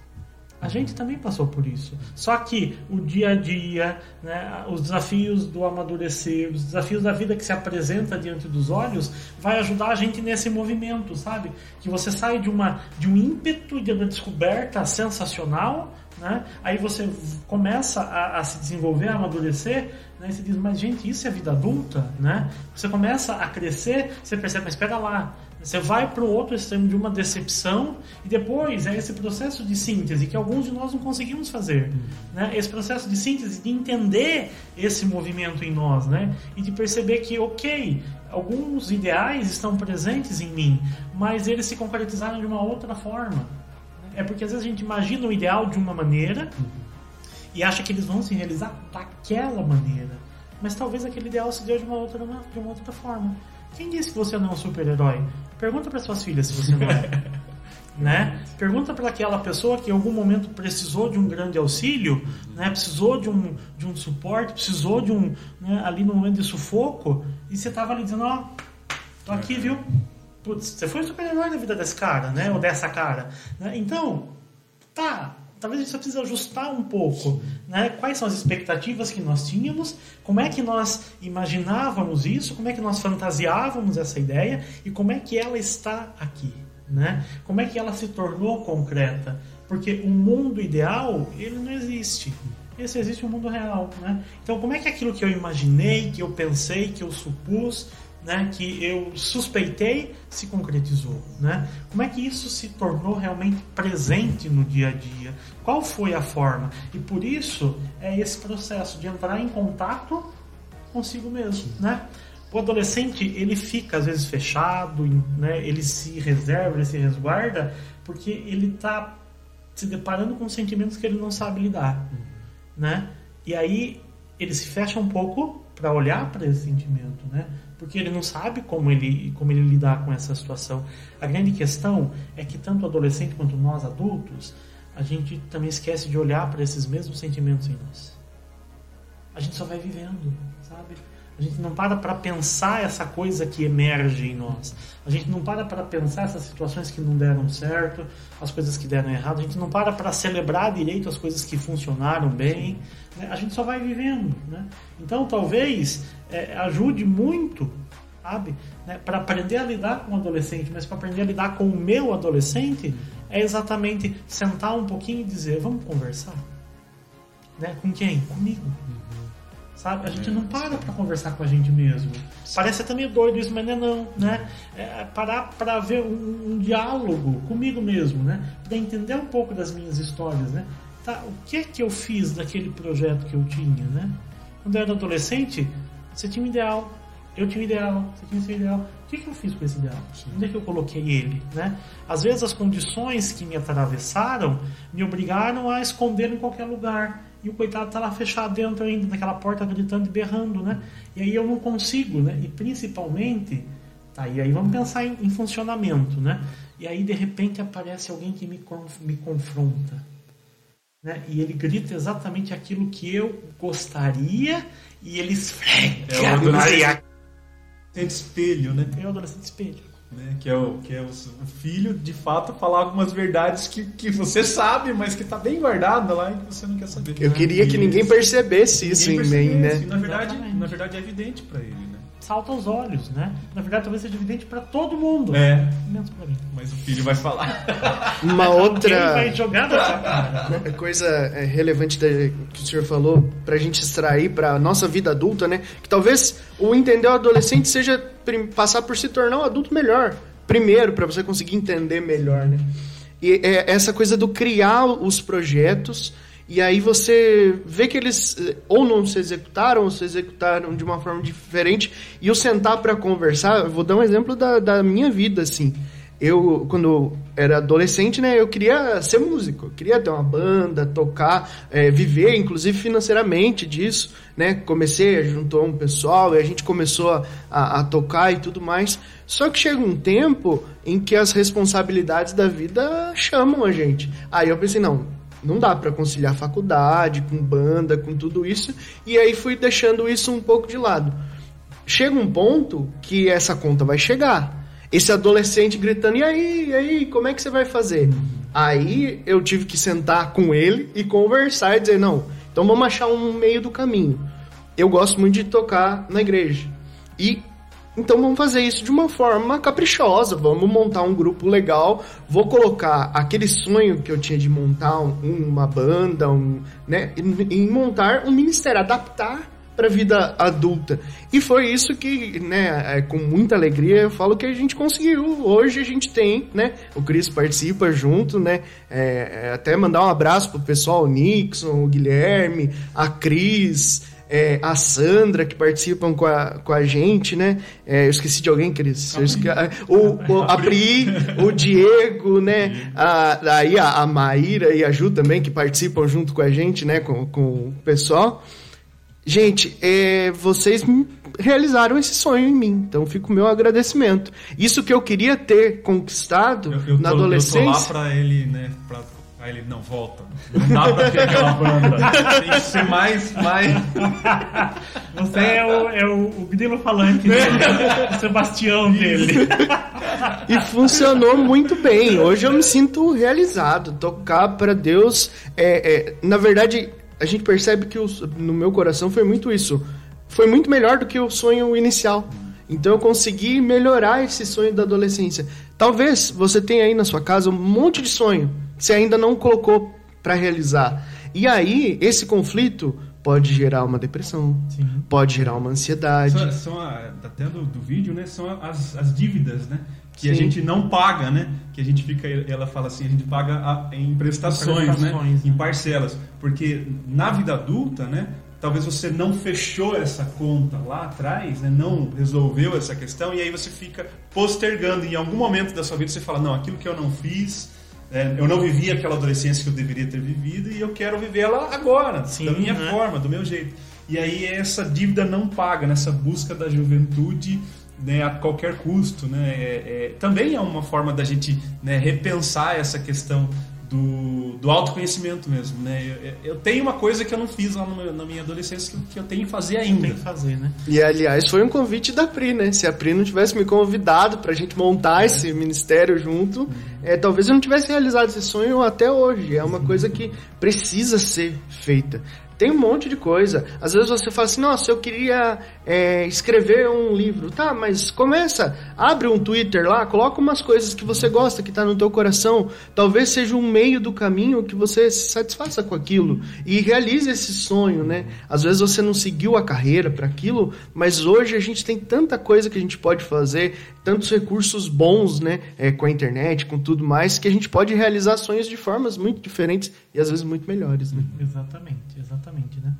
A gente também passou por isso. Só que o dia a dia, né, os desafios do amadurecer, os desafios da vida que se apresenta diante dos olhos, vai ajudar a gente nesse movimento, sabe? Que você sai de, uma, de um ímpeto de uma descoberta sensacional, né? aí você começa a, a se desenvolver, a amadurecer, né? e você diz, mas gente, isso é vida adulta? Né? Você começa a crescer, você percebe, mas espera lá, você vai para o outro extremo de uma decepção e depois é esse processo de síntese que alguns de nós não conseguimos fazer. Né? Esse processo de síntese, de entender esse movimento em nós né? e de perceber que, ok, alguns ideais estão presentes em mim, mas eles se concretizaram de uma outra forma. É porque às vezes a gente imagina o ideal de uma maneira e acha que eles vão se realizar daquela maneira. Mas talvez aquele ideal se deu de uma outra, de uma outra forma. Quem disse que você não é um super-herói? Pergunta para suas filhas se você não é. né? Pergunta para aquela pessoa que em algum momento precisou de um grande auxílio, né? precisou de um, de um suporte, precisou de um. Né? ali no momento de sufoco, e você estava ali dizendo: Ó, tô aqui, viu? Putz, você foi o super-herói da vida desse cara, né? Ou dessa cara. Né? Então, tá. Talvez a gente só precise ajustar um pouco, né? Quais são as expectativas que nós tínhamos, como é que nós imaginávamos isso, como é que nós fantasiávamos essa ideia e como é que ela está aqui, né? Como é que ela se tornou concreta? Porque o mundo ideal, ele não existe. Esse existe o mundo real, né? Então, como é que aquilo que eu imaginei, que eu pensei, que eu supus, né, que eu suspeitei se concretizou, né? Como é que isso se tornou realmente presente no dia a dia? Qual foi a forma? E por isso é esse processo de entrar em contato consigo mesmo, né? O adolescente ele fica às vezes fechado, né? Ele se reserva, ele se resguarda porque ele está se deparando com sentimentos que ele não sabe lidar, né? E aí ele se fecha um pouco para olhar para esse sentimento, né? Porque ele não sabe como ele, como ele lidar com essa situação. A grande questão é que tanto o adolescente quanto nós adultos, a gente também esquece de olhar para esses mesmos sentimentos em nós. A gente só vai vivendo, sabe? A gente não para para pensar essa coisa que emerge em nós. A gente não para para pensar essas situações que não deram certo, as coisas que deram errado. A gente não para para celebrar direito as coisas que funcionaram bem. Né? A gente só vai vivendo. Né? Então, talvez é, ajude muito, sabe, né? para aprender a lidar com o adolescente, mas para aprender a lidar com o meu adolescente é exatamente sentar um pouquinho e dizer: vamos conversar. Né? Com quem? Comigo sabe? A gente não para para conversar com a gente mesmo. Parece até meio doido isso, mas não é não, né? É parar para ver um, um, diálogo comigo mesmo, né? Para entender um pouco das minhas histórias, né? Tá, o que é que eu fiz daquele projeto que eu tinha, né? Quando eu era adolescente, você tinha um ideal, eu tinha um ideal, você tinha esse ideal. O que, é que eu fiz com esse ideal? Onde é que eu coloquei ele? Né? Às vezes as condições que me atravessaram me obrigaram a esconder em qualquer lugar e o coitado está lá fechado dentro ainda, naquela porta gritando e berrando, né? E aí eu não consigo, né? E principalmente, tá, e aí vamos pensar em, em funcionamento, né? E aí de repente aparece alguém que me, me confronta, né? E ele grita exatamente aquilo que eu gostaria e ele esfrega. É o adolescente espelho, né? É o adolescente espelho. Né? Que é, o, que é o filho, de fato, falar algumas verdades que, que você sabe, mas que está bem guardada lá e que você não quer saber. Eu queria que ninguém percebesse isso ninguém em mim, né? Na verdade, na verdade é evidente para ele, né? Salta aos olhos, né? Na verdade, talvez seja evidente para todo mundo. É. Menos para mim. Mas o filho vai falar. Uma outra. Ele vai jogar na sua cara. Coisa é, relevante que o senhor falou, para a gente extrair para nossa vida adulta, né? Que talvez o entender o adolescente seja passar por se tornar um adulto melhor. Primeiro, para você conseguir entender melhor, né? E é essa coisa do criar os projetos e aí você vê que eles eh, ou não se executaram ou se executaram de uma forma diferente. E eu sentar para conversar, eu vou dar um exemplo da, da minha vida assim. Eu, quando era adolescente, né, eu queria ser músico, eu queria ter uma banda, tocar, é, viver, inclusive financeiramente disso, né, comecei, juntou um pessoal e a gente começou a, a, a, tocar e tudo mais, só que chega um tempo em que as responsabilidades da vida chamam a gente, aí eu pensei, não, não dá para conciliar faculdade com banda, com tudo isso, e aí fui deixando isso um pouco de lado. Chega um ponto que essa conta vai chegar, esse adolescente gritando: e aí, e aí, como é que você vai fazer? Aí eu tive que sentar com ele e conversar e dizer: não, então vamos achar um meio do caminho. Eu gosto muito de tocar na igreja. E então vamos fazer isso de uma forma caprichosa, vamos montar um grupo legal, vou colocar aquele sonho que eu tinha de montar um, uma banda, um, né, em montar um ministério, adaptar para a vida adulta. E foi isso que, né, é, com muita alegria eu falo que a gente conseguiu. Hoje a gente tem, né, o Cris participa junto, né, é, é, até mandar um abraço pro pessoal, o Nixon, o Guilherme, a Cris, é, a Sandra, que participam com a, com a gente, né? É, eu esqueci de alguém, Cris. Esque... O, o, a Pri, o Diego, né? A, aí a, a Maíra e a Ju também, que participam junto com a gente, né? Com, com o pessoal. Gente, é, vocês realizaram esse sonho em mim, então fica o meu agradecimento. Isso que eu queria ter conquistado eu, eu na tô, adolescência. Eu tô lá pra ele, né? Pra... Aí ele, não, volta. Não dá pra ter aquela banda. Tem que ser mais. mais... Você é o, é o, o grilo falante dele, o Sebastião dele. E funcionou muito bem. Hoje eu me sinto realizado. Tocar para Deus. É, é, na verdade, a gente percebe que no meu coração foi muito isso. Foi muito melhor do que o sonho inicial. Então eu consegui melhorar esse sonho da adolescência. Talvez você tenha aí na sua casa um monte de sonho você ainda não colocou para realizar. E aí, esse conflito pode gerar uma depressão, Sim. pode gerar uma ansiedade. São, são a- até do, do vídeo, né? São as, as dívidas, né? Que a Sim. gente não paga, né? Que a gente fica, ela fala assim, a gente paga a- em prestações, Prestações, né? Em né? parcelas. Porque na vida adulta, né? Talvez você não fechou essa conta lá atrás, né? Não resolveu essa questão e aí você fica postergando. Em algum momento da sua vida você fala, não, aquilo que eu não fiz, é, eu não vivi aquela adolescência que eu deveria ter vivido e eu quero viver ela agora, Sim, da minha né? forma, do meu jeito. E aí essa dívida não paga, nessa busca da juventude né, a qualquer custo. Né? É- é- também é uma forma da gente né, repensar essa questão do, do autoconhecimento mesmo. Né? Eu, eu tenho uma coisa que eu não fiz lá no na minha adolescência que, eu- que eu tenho que fazer ainda. Tem que fazer, né? E aliás, foi um convite da Pri, né? Se a Pri não tivesse me convidado pra gente montar esse ministério junto, é, talvez eu não tivesse realizado esse sonho até hoje. É uma coisa que precisa ser feita. Tem um monte de coisa. Às vezes você fala assim, nossa, eu queria é, escrever um livro. Tá, mas começa, abre um Twitter lá, coloca umas coisas que você gosta, que tá no teu coração. Talvez seja um meio do caminho que você se satisfaça com aquilo e realize esse sonho, né? Às vezes você não seguiu a carreira para aquilo, mas hoje a gente tem tanta coisa que a gente pode fazer, tantos recursos bons, né? É, com a internet, com tudo mais, que a gente pode realizar sonhos de formas muito diferentes e às vezes muito melhores, né? Exatamente, exatamente, né?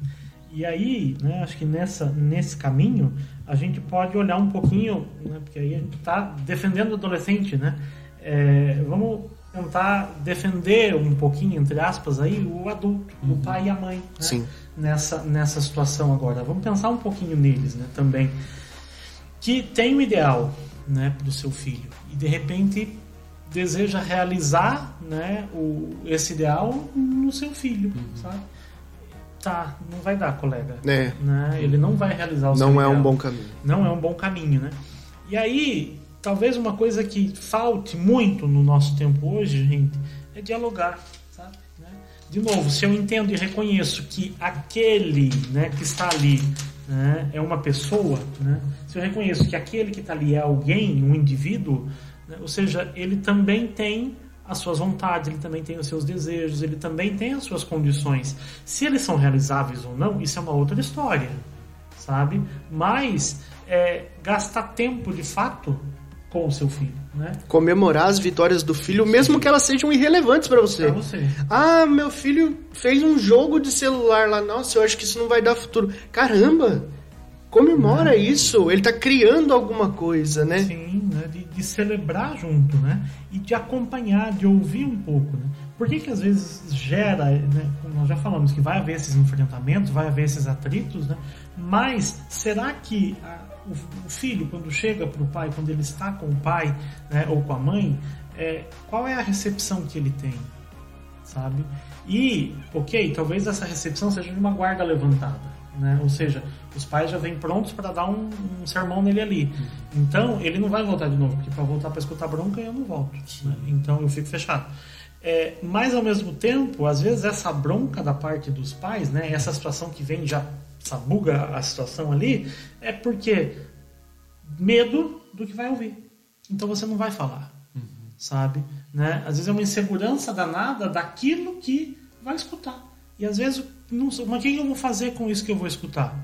E aí, né, acho que nessa, nesse caminho, a gente pode olhar um pouquinho, né, porque aí a gente está defendendo o adolescente, né? É, vamos tentar defender um pouquinho, entre aspas, aí, o adulto, o pai e a mãe, né? Sim. Nessa, nessa situação agora. Vamos pensar um pouquinho neles, né, também. Que tem um ideal, né, para o seu filho. E, de repente, deseja realizar né, o, esse ideal no seu filho, sabe? Tá, não vai dar, colega. É, Né? Ele não vai realizar o seu não é um bom caminho. Não é um bom caminho, né? E aí, talvez uma coisa que falte muito no nosso tempo hoje, gente, é dialogar, sabe? Né? De novo, se eu entendo e reconheço que aquele né, que está ali né, é uma pessoa, né? se eu reconheço que aquele que está ali é alguém, um indivíduo, né, ou seja, ele também tem as suas vontades, ele também tem os seus desejos, ele também tem as suas condições. Se eles são realizáveis ou não, isso é uma outra história, sabe? Mas é, gastar tempo de fato com o seu filho, né? Comemorar as vitórias do filho, mesmo que elas sejam irrelevantes para você. Pra você. Ah, meu filho fez um jogo de celular lá. Nossa, eu acho que isso não vai dar futuro. Caramba! Comemora isso. Ele tá criando alguma coisa, né? Sim, né? De, de celebrar junto, né? E de acompanhar, de ouvir um pouco, né? Por que que às vezes gera, né? Nós já falamos que vai haver esses enfrentamentos, vai haver esses atritos, né? Mas será que a- o, o filho, quando chega para o pai, quando ele está com o pai né, ou com a mãe, é, qual é a recepção que ele tem? sabe? E, ok, talvez essa recepção seja de uma guarda levantada, né? Ou seja, os pais já vêm prontos para dar um, um sermão nele ali. Então, ele não vai voltar de novo, porque para voltar para escutar bronca eu não volto. né? Então, eu fico fechado. É, mas, ao mesmo tempo, às vezes essa bronca da parte dos pais, né? Essa situação que vem já sabuga a situação ali, é porque medo do que vai ouvir. Então, você não vai falar sabe? Né? Às vezes é uma insegurança danada daquilo que vai escutar. E às vezes, não mas o que eu vou fazer com isso que eu vou escutar?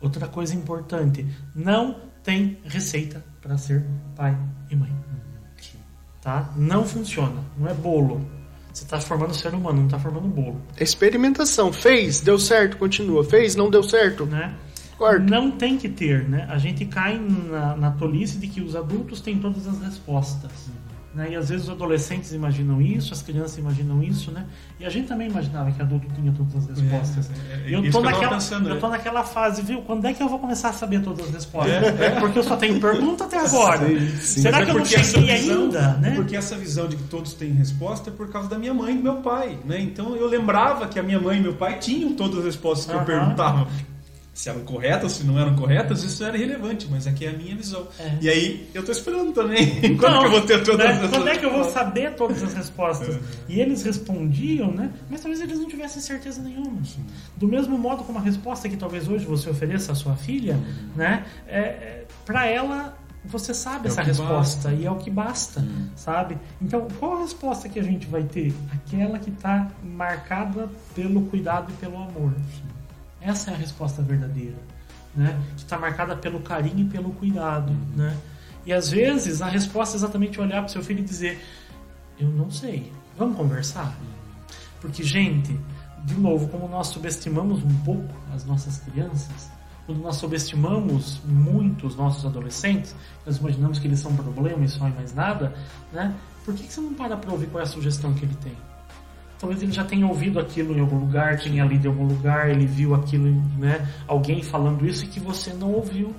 Outra coisa importante, não tem receita para ser pai e mãe. Tá? Não funciona, não é bolo. Você está formando ser humano, não está formando bolo. Experimentação. Fez, deu certo, continua. Fez, não deu certo. Né? Corta. Não tem que ter, né? A gente cai na, na tolice de que os adultos têm todas as respostas. Né? E às vezes os adolescentes imaginam isso, as crianças imaginam isso, né? E a gente também imaginava que adulto tinha todas as respostas. É, é, é eu, tava naquela, pensando, eu é. tô naquela fase, viu? Quando é que eu vou começar a saber todas as respostas? É, Porque eu só tenho pergunta até agora. Será Mas que é eu não porque essa cheguei visão- ainda? é Né? Porque essa visão de que todos têm resposta é por causa da minha mãe e do meu pai, né? Então eu lembrava que a minha mãe e meu pai tinham todas as respostas que eu perguntava. Se eram corretas, se não eram corretas, isso era irrelevante, mas aqui é a minha visão. É. E aí eu tô esperando também. Quando Então, que eu vou ter todas né? as Quando é que eu vou saber todas as respostas? E eles respondiam, né? Mas talvez eles não tivessem certeza nenhuma. Do mesmo modo como a resposta que talvez hoje você ofereça à sua filha, né? É, é, para ela você sabe É essa resposta e é o que basta, sabe? Então, qual a resposta que a gente vai ter? Aquela que está marcada pelo cuidado e pelo amor. Essa é a resposta verdadeira, né? Que está marcada pelo carinho e pelo cuidado, né? E às vezes a resposta é exatamente olhar para o seu filho e dizer: Eu não sei, vamos conversar? Porque, gente, de novo, como nós subestimamos um pouco as nossas crianças, quando nós subestimamos muito os nossos adolescentes, nós imaginamos que eles são um problema e só e mais nada, né? Por que, que você não para para ouvir qual é a sugestão que ele tem? Talvez ele já tenha ouvido aquilo em algum lugar, tenha lido em algum lugar, ele viu aquilo, né? Alguém falando isso e que você não ouviu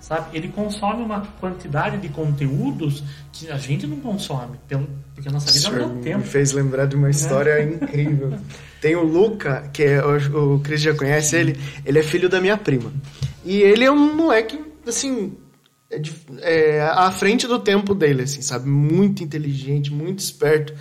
sabe? Ele consome uma quantidade de conteúdos que a gente não consome, pelo, porque a nossa vida não dá tempo. Me fez lembrar de uma história né? incrível. Tem o Luca, que é, o, o Cris já conhece ele, ele é filho da minha prima. E ele é um moleque, assim, é, é, à frente do tempo dele, assim, sabe? Muito inteligente, muito esperto.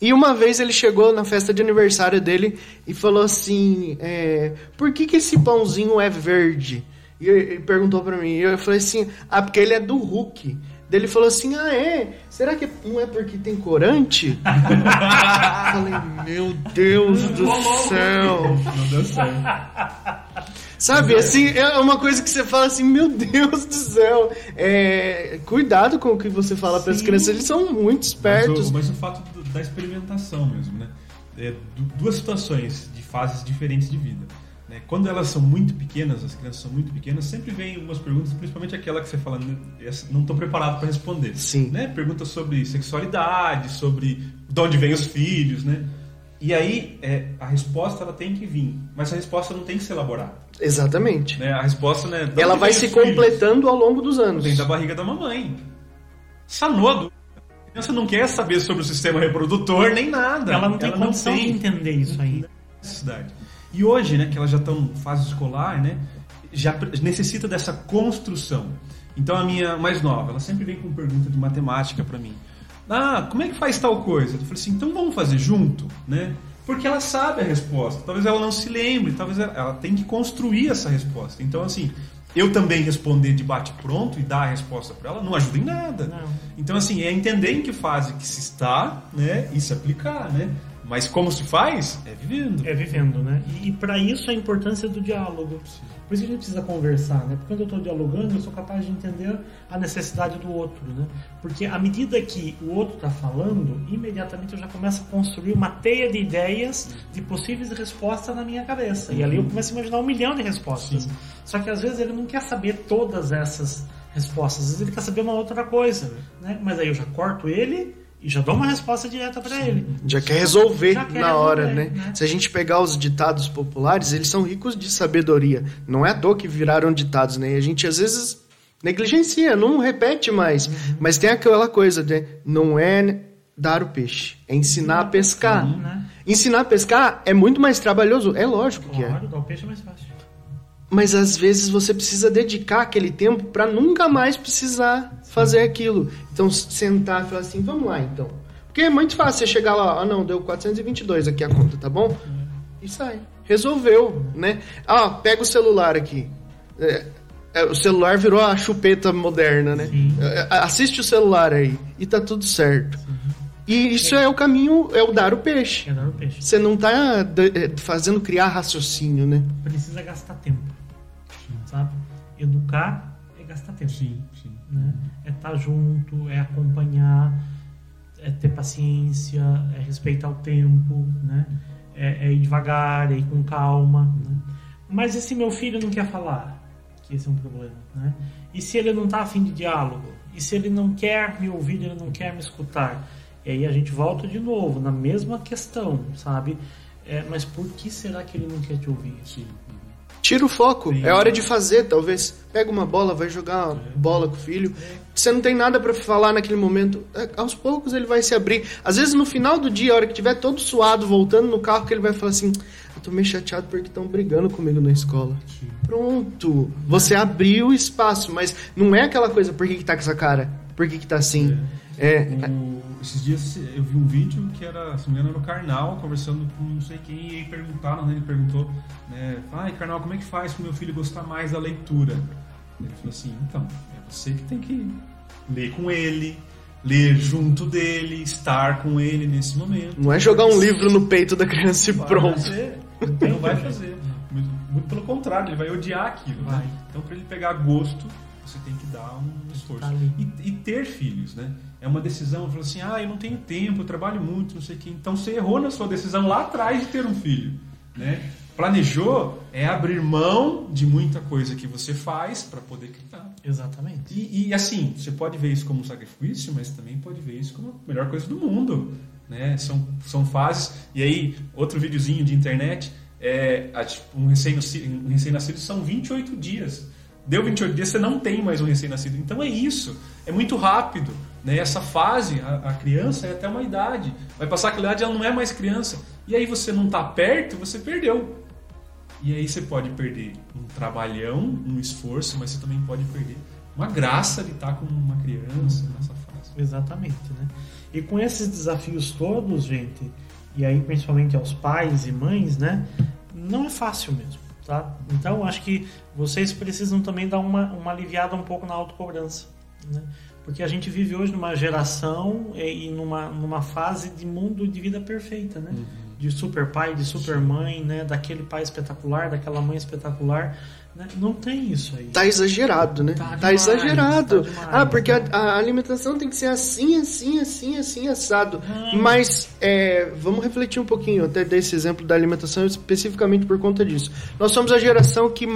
E uma vez ele chegou na festa de aniversário dele e falou assim: é, Por que, que esse pãozinho é verde? E ele perguntou para mim. E eu falei assim: Ah, porque ele é do Hulk. Daí ele falou assim: Ah, é? Será que não é porque tem corante? falei: Meu Deus do céu. Não deu certo. Sabe, assim, é uma coisa que você fala assim, meu Deus do céu. É, cuidado com o que você fala para as crianças, eles são muito espertos. Mas o, mas o fato da experimentação mesmo, né? É, duas situações de fases diferentes de vida. Né? Quando elas são muito pequenas, as crianças são muito pequenas, sempre vem algumas perguntas, principalmente aquela que você fala, não estou preparado para responder. Sim. Né? Perguntas sobre sexualidade, sobre de onde vêm os filhos, né? E aí, é, a resposta ela tem que vir, mas a resposta não tem que ser elaborada. Exatamente. Né? A resposta, né? Ela vai se completando ao longo dos anos. Vem da barriga da mamãe. Sanodo. A criança não quer saber sobre o sistema reprodutor nem nada. Ela não tem ela condição não tem. de entender isso ainda. Necessidade. E hoje, né, que elas já estão em fase escolar, né, já necessita dessa construção. Então a minha mais nova, ela sempre vem com pergunta de matemática para mim. Ah, como é que faz tal coisa? Eu falei assim, então vamos fazer junto, né? Porque ela sabe a resposta. Talvez ela não se lembre, talvez ela, ela tem que construir essa resposta. Então assim, eu também responder de bate pronto e dar a resposta para ela não ajuda em nada. Não. Então assim, é entender em que fase que se está, né, e se aplicar, né? Mas como se faz? É vivendo. É vivendo, né? E, e para isso a importância do diálogo. Por isso que a gente precisa conversar, né? Porque quando eu estou dialogando, eu sou capaz de entender a necessidade do outro, né? Porque à medida que o outro está falando, imediatamente eu já começo a construir uma teia de ideias de possíveis respostas na minha cabeça. E ali eu começo a imaginar um milhão de respostas. Sim. Só que às vezes ele não quer saber todas essas respostas. Às vezes ele quer saber uma outra coisa, né? Mas aí eu já corto ele e já dou uma resposta direta para ele. Já quer resolver já quer na hora, né? né? Se a gente pegar os ditados populares, eles são ricos de sabedoria. Não é à toa que viraram ditados, né? E a gente às vezes negligencia, não repete mais. Uhum. Mas tem aquela coisa de não é dar o peixe, é ensinar a pescar. Sim, né? Ensinar a pescar é muito mais trabalhoso, é lógico claro, que é. dar o peixe é mais fácil mas às vezes você precisa dedicar aquele tempo para nunca mais precisar fazer aquilo. Então sentar e falar assim, vamos lá então. Porque é muito fácil você chegar lá, ah não, deu 422 aqui a conta, tá bom? E sai. Resolveu, né? Ah, pega o celular aqui. É, é, o celular virou a chupeta moderna, né? É, assiste o celular aí e tá tudo certo. E isso é. é. o caminho, é o dar o peixe. É dar o peixe. Você não tá é, fazendo criar raciocínio, né? Precisa gastar tempo sabe? Educar é gastar tempo. Sim, sim. Né? É estar tá junto, é acompanhar, é ter paciência, é respeitar o tempo, né? É, é ir devagar, é ir com calma. Né? Mas e se meu filho não quer falar? Que esse é um problema, né? E se ele não está afim de diálogo? E se ele não quer me ouvir, ele não quer me escutar? E aí a gente volta de novo na mesma questão, sabe? É, mas por que será que ele não quer te ouvir? Sim. Tira o foco. Sim. É hora de fazer, talvez. Pega uma bola, vai jogar uma bola com o filho. Você não tem nada para falar naquele momento. É, aos poucos ele vai se abrir. Às vezes no final do dia, a hora que tiver todo suado, voltando no carro, que ele vai falar assim: Eu tô meio chateado porque estão brigando comigo na escola. Sim. Pronto. Você abriu o espaço, mas não é aquela coisa, por que, que tá com essa cara? Por que, que tá assim? É. é. O, esses dias eu vi um vídeo que era, se não me engano, no Karnal, conversando com não sei quem, e aí perguntaram, né, ele perguntou, né, ai, Karnal, como é que faz para o meu filho gostar mais da leitura? Ele falou assim, então, é você que tem que ler com ele, ler junto dele, estar com ele nesse momento. Não é jogar um livro no peito da criança e vai pronto. Fazer. Não vai fazer. pelo contrário, ele vai odiar aquilo. Né? Vai. Então, para ele pegar gosto, você tem que dar um esforço. Tá. E, e ter filhos, né? É uma decisão, falou assim, ah, eu não tenho tempo, eu trabalho muito, não sei o quê. Então você errou na sua decisão lá atrás de ter um filho, né? Planejou é abrir mão de muita coisa que você faz para poder criar. Exatamente. E, e, assim, você pode ver isso como um sacrifício, mas também pode ver isso como a melhor coisa do mundo. Né? São, são fases. E aí, outro videozinho de internet, é, a, tipo, um recém-nascido um recém são 28 dias. Deu 28 dias, você não tem mais um recém-nascido. Então é isso. É muito rápido. Né? Essa fase, a, a, criança é até uma idade. Vai passar aquela idade, ela não é mais criança. E aí você não está perto, você perdeu. E aí você pode perder um trabalhão, um esforço, mas você também pode perder uma graça de estar com uma criança nessa fase. Exatamente, né? E com esses desafios todos, gente, e aí principalmente aos pais e mães, né? Não é fácil mesmo, tá? Então acho que vocês precisam também dar uma, uma aliviada um pouco na autocobrança, né? Porque a gente vive hoje numa geração e numa, numa fase de mundo de vida perfeita, né? Uhum de super pai, de super mãe, né? Daquele pai espetacular, daquela mãe espetacular. Né? Não tem isso aí. Tá exagerado, né? Tá, tá demais, exagerado. Tá demais, ah, porque a, né? a, alimentação tem que ser assim, assim, assim, assim, assado. Mas é, vamos refletir um pouquinho, até desse exemplo da alimentação especificamente por conta disso. Nós somos a geração que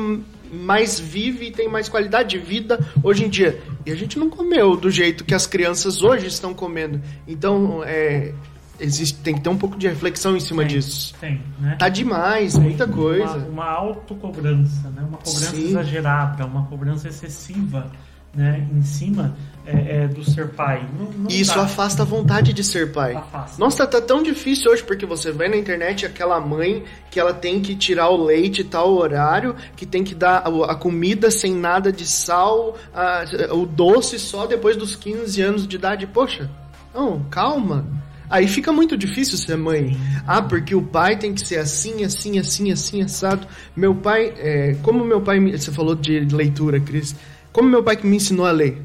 mais vive e tem mais qualidade de vida hoje em dia. E a gente não comeu do jeito que as crianças hoje estão comendo. Então, é existe, tem que ter um pouco de reflexão em cima tem, disso. Tem, né? Tá demais, Tem muita coisa. Uma, uma autocobrança, né? Uma cobrança Sim. exagerada, uma cobrança excessiva, né? Em cima é, é, do ser pai. Não, não E isso dá. afasta a vontade de ser pai. Afasta. Nossa, tá tão difícil hoje, porque você vê na internet aquela mãe que ela tem que tirar o leite tal horário, que tem que dar a comida sem nada de sal, a- o doce só depois dos 15 anos de idade. Poxa, não, calma. Aí fica muito difícil ser mãe. Ah, porque o pai tem que ser assim, assim, assim, assim, assado. Meu pai, é, como meu pai, me- você falou de leitura, Cris, como meu pai que me ensinou a ler,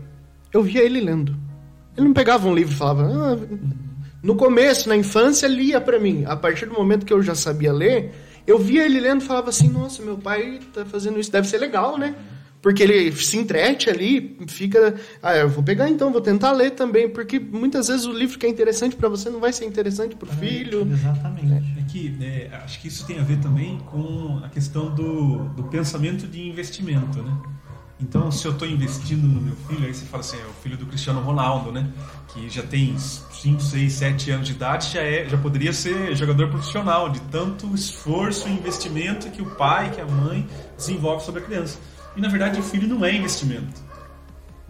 eu via ele lendo. Ele não pegava um livro e falava. "Ah, no começo, na infância, lia pra mim. A partir do momento que eu já sabia ler, eu via ele lendo e falava assim: Nossa, meu pai tá fazendo isso, deve ser legal, né? Porque ele se entrete ali, fica. Ah, eu vou pegar então, vou tentar ler também. Porque muitas vezes o livro que é interessante pra você não vai ser interessante pro filho. Exatamente. É que é, acho que isso tem a ver também com a questão do, do pensamento de investimento, né? Então, se eu estou investindo no meu filho, aí você fala assim, é o filho do Cristiano Ronaldo, né? Que já tem 5, 6, 7 anos de idade, já, é, já poderia ser jogador profissional, de tanto esforço e investimento que o pai, que a mãe desenvolve sobre a criança. E, na verdade, o filho não é investimento.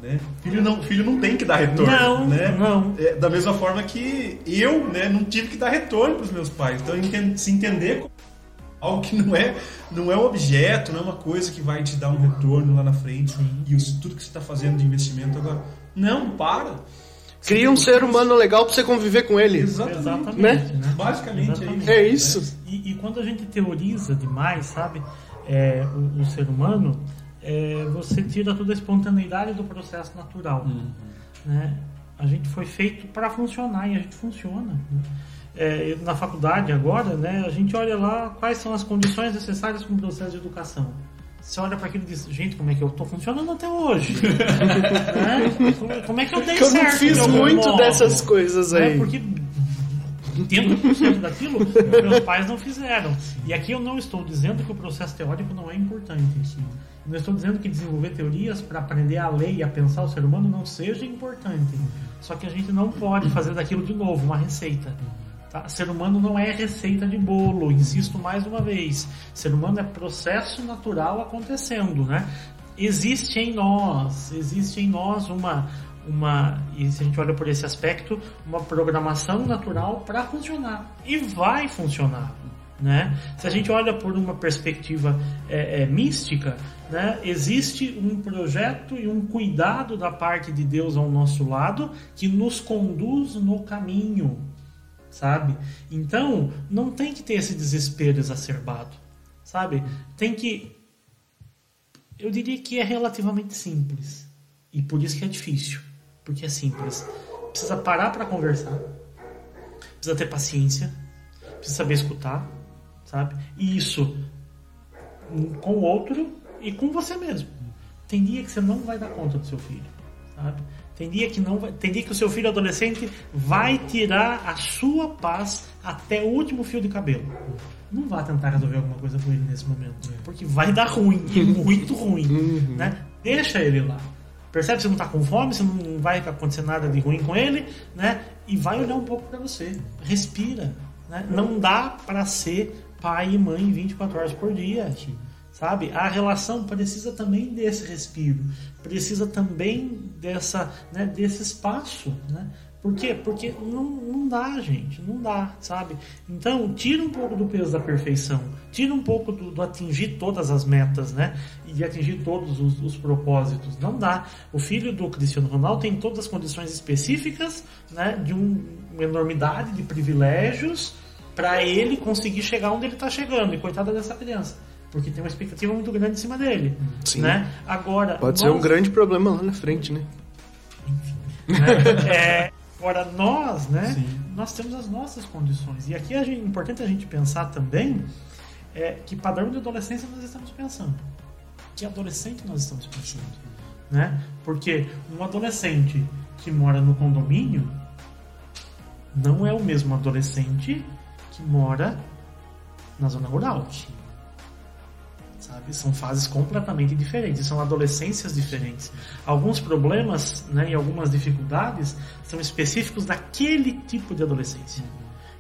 Né? Filho, não, filho não tem que dar retorno. Não, né? não. É, da mesma forma que eu né, não tive que dar retorno para os meus pais. Então, se entender como algo que não é, não é um objeto, não é uma coisa que vai te dar um retorno lá na frente e os, tudo que você está fazendo de investimento agora. Não, para. Cria um ser humano legal pra você conviver com ele. Exatamente. Exatamente. Né? né? Basicamente Exatamente. É isso. E, e quando a gente teoriza demais, sabe, é, o, o ser humano, é, você tira toda a espontaneidade do processo natural. Né? A gente foi feito para funcionar e a gente funciona. né? É, na faculdade agora, né, a gente olha lá quais são as condições necessárias para um processo de educação. Você olha para aquilo e diz, gente, como é que eu estou funcionando até hoje? Né? Como- Como é que eu dei Que eu não certo? fiz muito modo? dessas coisas né? aí. Porque entendo o processo daquilo que meus pais não fizeram. E aqui eu não estou dizendo que o processo teórico não é importante. Eu não estou dizendo que desenvolver teorias para aprender a ler e a pensar o ser humano não seja importante. Só que a gente não pode fazer daquilo de novo uma receita. Tá? Ser humano não é receita de bolo, insisto mais uma vez. Ser humano é processo natural acontecendo, né? Existe em nós, existe em nós uma uma e se a gente olha por esse aspecto, uma programação natural para funcionar e vai funcionar. Né? Se a gente olha por uma perspectiva é, é, mística, né? existe um projeto e um cuidado da parte de Deus ao nosso lado que nos conduz no caminho, sabe? Então, não tem que ter esse desespero exacerbado, sabe? Tem que. Eu diria que é relativamente simples. E por isso que é difícil. Porque é simples. Precisa parar para conversar. Precisa ter paciência. Precisa saber escutar, sabe? E isso com o outro e com você mesmo. Tem dia que você não vai dar conta do seu filho, sabe? Tem dia que não vai, tem dia que o seu filho adolescente vai tirar a sua paz até o último fio de cabelo. Não vá tentar resolver alguma coisa com ele nesse momento, porque vai dar ruim, muito ruim, né? Deixa ele lá. Percebe que você não está com fome, você não vai acontecer nada de ruim com ele, né? E vai olhar um pouco para você. Respira, né? Não dá para ser pai e mãe 24 horas por dia. Sabe? A relação precisa também desse respiro, precisa também dessa, né, desse espaço, né? Por quê? Porque não, não dá, gente, não dá, sabe? Então, tira um pouco do peso da perfeição, tira um pouco do, do atingir todas as metas, né? E de atingir todos os, os, propósitos. Não dá. O filho do Cristiano Ronaldo tem todas as condições específicas, né? De um, uma enormidade de privilégios para ele conseguir chegar onde ele está chegando. E coitada dessa criança porque tem uma expectativa muito grande em cima dele, Sim. né? Agora pode nós... ser um grande problema lá na frente, né? Enfim, né? é, Agora, nós, né, Sim. nós temos as nossas condições. E aqui é importante a gente pensar também é, que padrão de adolescência nós estamos pensando. Que adolescente nós estamos pensando. Né? Porque um adolescente que mora no condomínio não é o mesmo adolescente que mora na zona rural sabe? São fases completamente diferentes, são adolescências diferentes. Alguns problemas né, e algumas dificuldades são específicos daquele tipo de adolescência.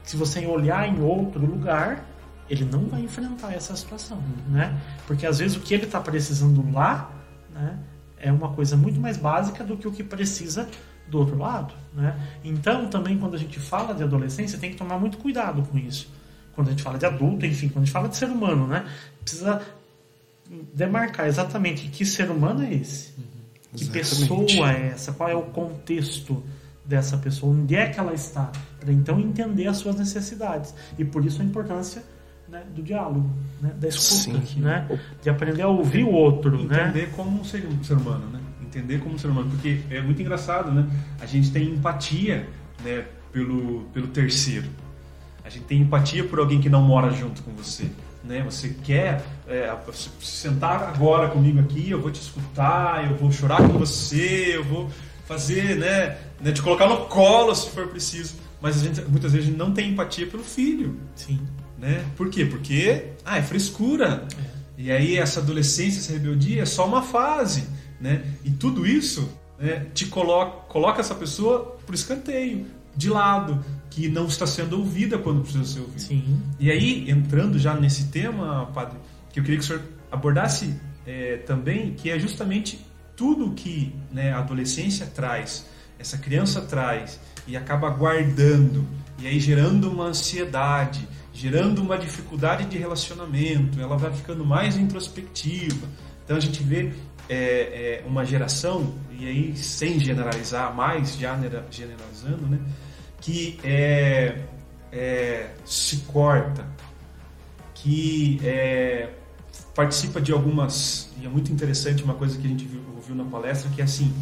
Se você olhar em outro lugar, ele não vai enfrentar essa situação, né? Porque às vezes o que ele está precisando lá, né, é uma coisa muito mais básica do que o que precisa do outro lado, né? Então também quando a gente fala de adolescência tem que tomar muito cuidado com isso. Quando a gente fala de adulto, enfim, quando a gente fala de ser humano, né? Precisa demarcar exatamente que ser humano é esse. Uhum. Que pessoa é essa? Qual é o contexto dessa pessoa? Onde é que ela está? Para então entender as suas necessidades. E por isso a importância né, do diálogo, né, da escuta, né, de aprender a ouvir o outro. Né? Entender né? como um ser, um ser humano, né? Entender como um ser humano. Porque é muito engraçado, né? A gente tem empatia né, pelo, pelo terceiro. A gente tem empatia por alguém que não mora junto com você né? Você quer é, sentar agora comigo aqui, eu vou te escutar, eu vou chorar com você, eu vou fazer, né, né te colocar no colo se for preciso. Mas a gente, muitas vezes a gente não tem empatia pelo filho. Sim. Né? Por quê? Porque ah, é frescura. É. E aí essa adolescência, essa rebeldia é só uma fase, né? E tudo isso né, te coloca, coloca essa pessoa por escanteio, de lado, que não está sendo ouvida quando precisa ser ouvida. Sim. E aí, entrando já nesse tema, padre, que eu queria que o senhor abordasse é, também, que é justamente tudo que né, a adolescência traz, essa criança traz, e acaba guardando, e aí gerando uma ansiedade, gerando uma dificuldade de relacionamento, ela vai ficando mais introspectiva. Então a gente vê é, é, uma geração, e aí sem generalizar mais, já generalizando, né? Que é, é, se corta, que é, participa de algumas. E é muito interessante uma coisa que a gente viu, ouviu na palestra, que é assim: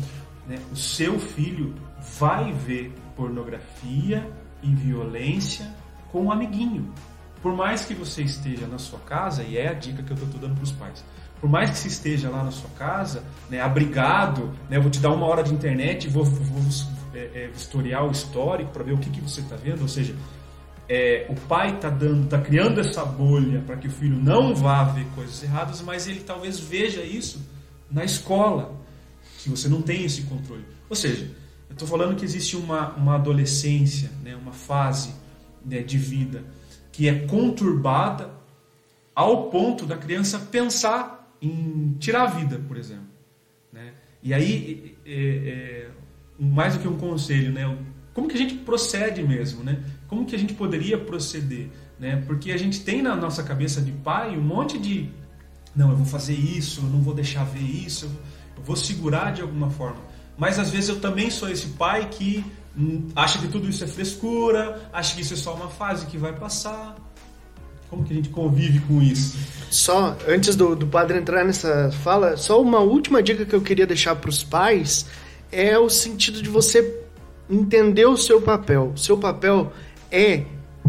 né, o seu filho vai ver pornografia e violência com um amiguinho. Por mais que você esteja na sua casa, e é a dica que eu estou dando para os pais, por mais que você esteja lá na sua casa, né, abrigado, né, vou te dar uma hora de internet e vou, vou, é, é, histórico para ver o que, que você está vendo, ou seja, é, o pai está dando, está criando essa bolha para que o filho não vá ver coisas erradas, mas ele talvez veja isso na escola, que você não tem esse controle. Ou seja, eu estou falando que existe uma, uma adolescência, né, uma fase né, de vida que é conturbada ao ponto da criança pensar em tirar a vida, por exemplo. Né? E aí é, é, mais do que um conselho, né? Como que a gente procede mesmo, né? Como que a gente poderia proceder, né? Porque a gente tem na nossa cabeça de pai um monte de não, eu vou fazer isso, eu não vou deixar ver isso, eu vou segurar de alguma forma. Mas às vezes eu também sou esse pai que hum, acha que tudo isso é frescura, acha que isso é só uma fase que vai passar. Como que a gente convive com isso? Só, antes do, do padre entrar nessa fala, só uma última dica que eu queria deixar para os pais é o sentido de você entender o seu papel. O seu papel é.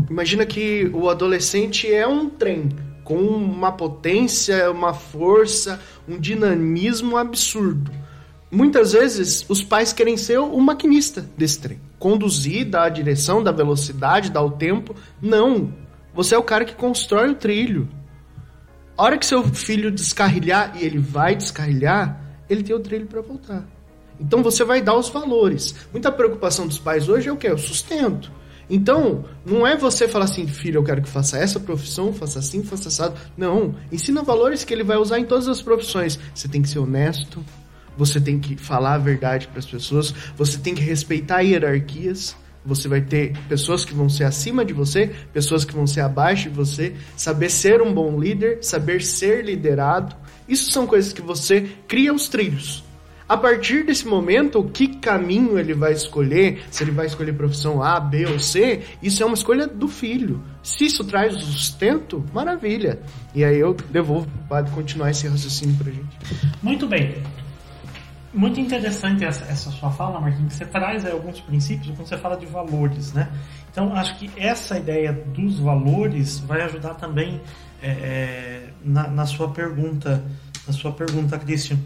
Imagina que o adolescente é um trem com uma potência, uma força, um dinamismo absurdo. Muitas vezes os pais querem ser o maquinista desse trem, conduzir, dar a direção, dar velocidade, dar o tempo. Não. Você é o cara que constrói o trilho. A hora que seu filho descarrilhar, e ele vai descarrilhar, ele tem o trilho para voltar. Então você vai dar os valores. Muita preocupação dos pais hoje é o que? O sustento. Então, não é você falar assim, filho, eu quero que faça essa profissão, faça assim, faça assado. Não. Ensina valores que ele vai usar em todas as profissões. Você tem que ser honesto, você tem que falar a verdade para as pessoas, você tem que respeitar hierarquias. Você vai ter pessoas que vão ser acima de você, pessoas que vão ser abaixo de você, saber ser um bom líder, saber ser liderado. Isso são coisas que você cria os trilhos. A partir desse momento, que caminho ele vai escolher, se ele vai escolher profissão A, B ou C, isso é uma escolha do filho. Se isso traz o sustento, maravilha. E aí eu devolvo para o padre continuar esse raciocínio para gente. Muito bem. Muito interessante essa, essa sua fala, Marquinhos, que você traz aí, alguns princípios quando você fala de valores, né? Então, acho que essa ideia dos valores vai ajudar também é, é, na, na, sua pergunta, na sua pergunta, Christian.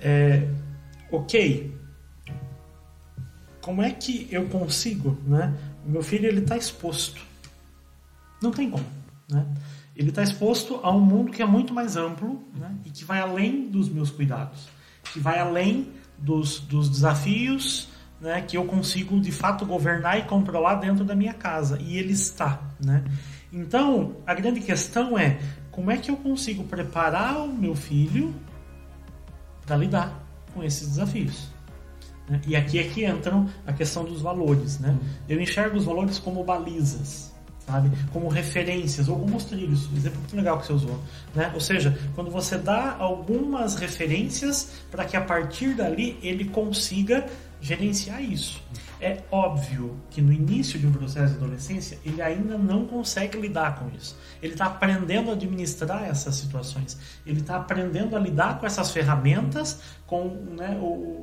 É, ok, como é que eu consigo, né? O meu filho ele está exposto, não tem como, né? Ele está exposto a um mundo que é muito mais amplo, né? E que vai além dos meus cuidados, que vai além dos, dos desafios, né? Que eu consigo de fato governar e controlar dentro da minha casa e ele está, né? Então a grande questão é como é que eu consigo preparar o meu filho para lidar com esses desafios. Né? E aqui é que entram a questão dos valores. Né? Eu enxergo os valores como balizas, sabe? como referências ou como os trilhos. Exemplo muito legal que você usou. Né? Ou seja, quando você dá algumas referências para que a partir dali ele consiga gerenciar isso. É óbvio que no início de um processo de adolescência ele ainda não consegue lidar com isso. Ele está aprendendo a administrar essas situações. Ele está aprendendo a lidar com essas ferramentas, com né,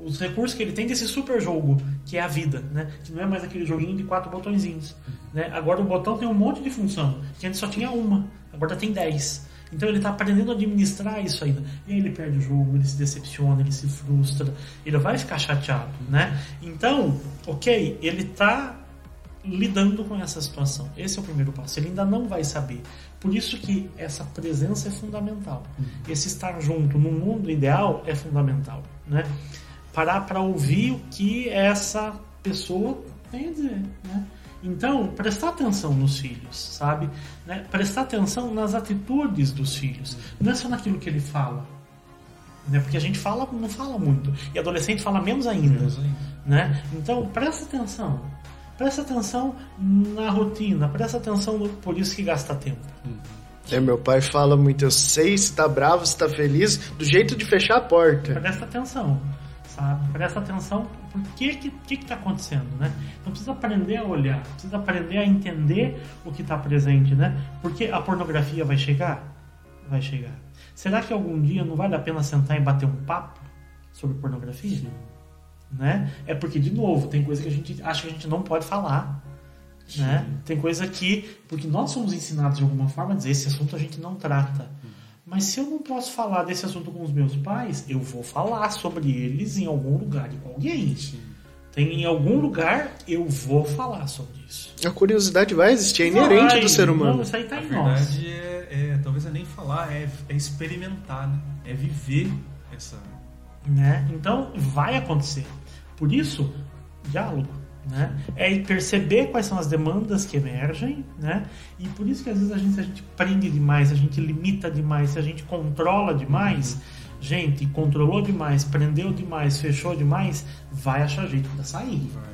os recursos que ele tem desse super jogo que é a vida, né? Que não é mais aquele joguinho de quatro botõezinhos. Né? Agora o botão tem um monte de função, que antes só tinha uma, agora tem dez. Então ele está aprendendo a administrar isso ainda. E aí ele perde o jogo, ele se decepciona, ele se frustra, ele vai ficar chateado, né? Então, ok, ele está lidando com essa situação. Esse é o primeiro passo. Ele ainda não vai saber. Por isso que essa presença é fundamental. Uhum. Esse estar junto no mundo ideal é fundamental, né? Parar para ouvir o que essa pessoa tem a dizer, né? Então, prestar atenção nos filhos, sabe? Né? Prestar atenção nas atitudes dos filhos, não é só naquilo que ele fala. Né? Porque a gente fala, não fala muito. E adolescente fala menos ainda. Menos ainda. Né? Então, presta atenção. Presta atenção na rotina, presta atenção no por isso que gasta tempo. É, meu pai fala muito, eu sei se tá bravo, se tá feliz, do jeito de fechar a porta. Presta atenção sabe? Presta atenção por que que, que que tá acontecendo, né? Então precisa aprender a olhar, precisa aprender a entender o que está presente, né? Porque a pornografia vai chegar? Vai chegar. Será que algum dia não vale a pena sentar e bater um papo sobre pornografia? Sim. Né? É porque, de novo, tem coisa que a gente acha que a gente não pode falar. Né? Tem coisa que, porque nós somos ensinados de alguma forma a dizer esse assunto a gente não trata. Mas se eu não posso falar desse assunto com os meus pais, eu vou falar sobre eles em algum lugar e com alguém. Sim. Tem em algum lugar, eu vou falar sobre isso. A curiosidade vai existir, é inerente vai, do ser humano. Não, isso aí tá A em verdade nós. É, é, talvez é nem falar, é, é experimentar, né? É viver essa. Né? Então, vai acontecer. Por isso, diálogo né? É perceber quais são as demandas que emergem, né? E por isso que às vezes a gente, a gente prende demais, a gente limita demais, se a gente controla demais, uhum. gente, controlou demais, prendeu demais, fechou demais, vai achar jeito para sair. Vai.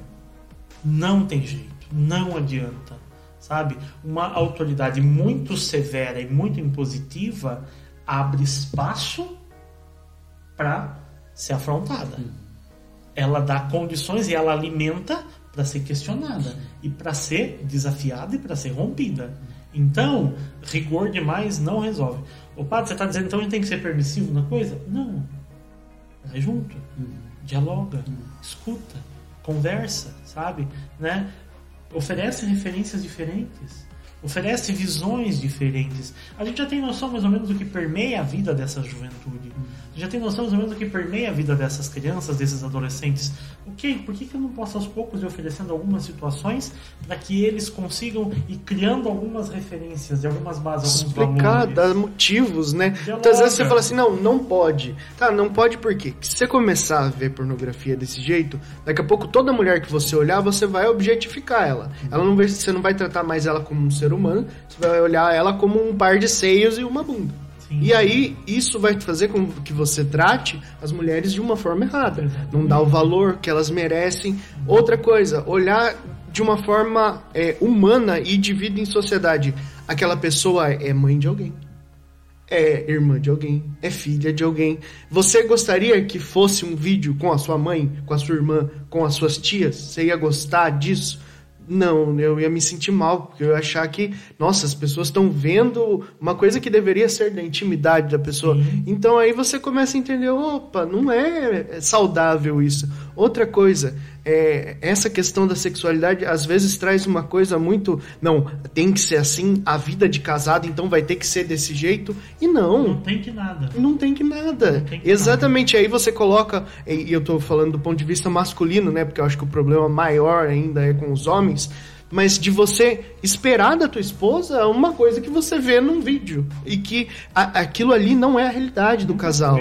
Não tem jeito, não adianta, sabe? Uma autoridade muito severa e muito impositiva abre espaço para ser afrontada. Uhum. Ela dá condições e ela alimenta para ser questionada e para ser desafiada e para ser rompida. Então, rigor demais não resolve. O padre, você está dizendo então a gente tem que ser permissivo na coisa? Não. Vai junto, dialoga, escuta, conversa, sabe? Né? Oferece referências diferentes. Oferece visões diferentes. A gente já tem noção mais ou menos do que permeia a vida dessa juventude. Já tem noção mais ou menos do que permeia a vida dessas crianças, desses adolescentes. Ok, por que, que eu não posso aos poucos ir oferecendo algumas situações para que eles consigam ir criando algumas referências, de algumas bases, alguns Explicar, dar motivos, né? Dialoga. Muitas vezes você fala assim, não, não pode. Tá, não pode por quê? Se você começar a ver pornografia desse jeito, daqui a pouco toda mulher que você olhar, você vai objetificar ela. Ela não vai, você não vai tratar mais ela como um ser humano, você vai olhar ela como um par de seios e uma bunda. Sim. E aí, isso vai fazer com que você trate as mulheres de uma forma errada. Não dá o valor que elas merecem. Outra coisa, olhar de uma forma é, humana e de vida em sociedade. Aquela pessoa é mãe de alguém. É irmã de alguém, é filha de alguém. Você gostaria que fosse um vídeo com a sua mãe, com a sua irmã, com as suas tias? Você ia gostar disso? Não, eu ia me sentir mal, porque eu ia achar que, nossa, as pessoas estão vendo uma coisa que deveria ser da intimidade da pessoa. Sim. Então aí você começa a entender, opa, não é saudável isso. Outra coisa, é, essa questão da sexualidade às vezes traz uma coisa muito, não, tem que ser assim, a vida de casado, então vai ter que ser desse jeito. E não, Não tem que nada. não tem que nada. Tem que Exatamente. Aí você coloca, e eu tô falando do ponto de vista masculino, né? Porque eu acho que o problema maior ainda é com os homens. Mas de você esperar da tua esposa uma coisa que você vê num vídeo. E que a- aquilo ali não é a realidade do casal.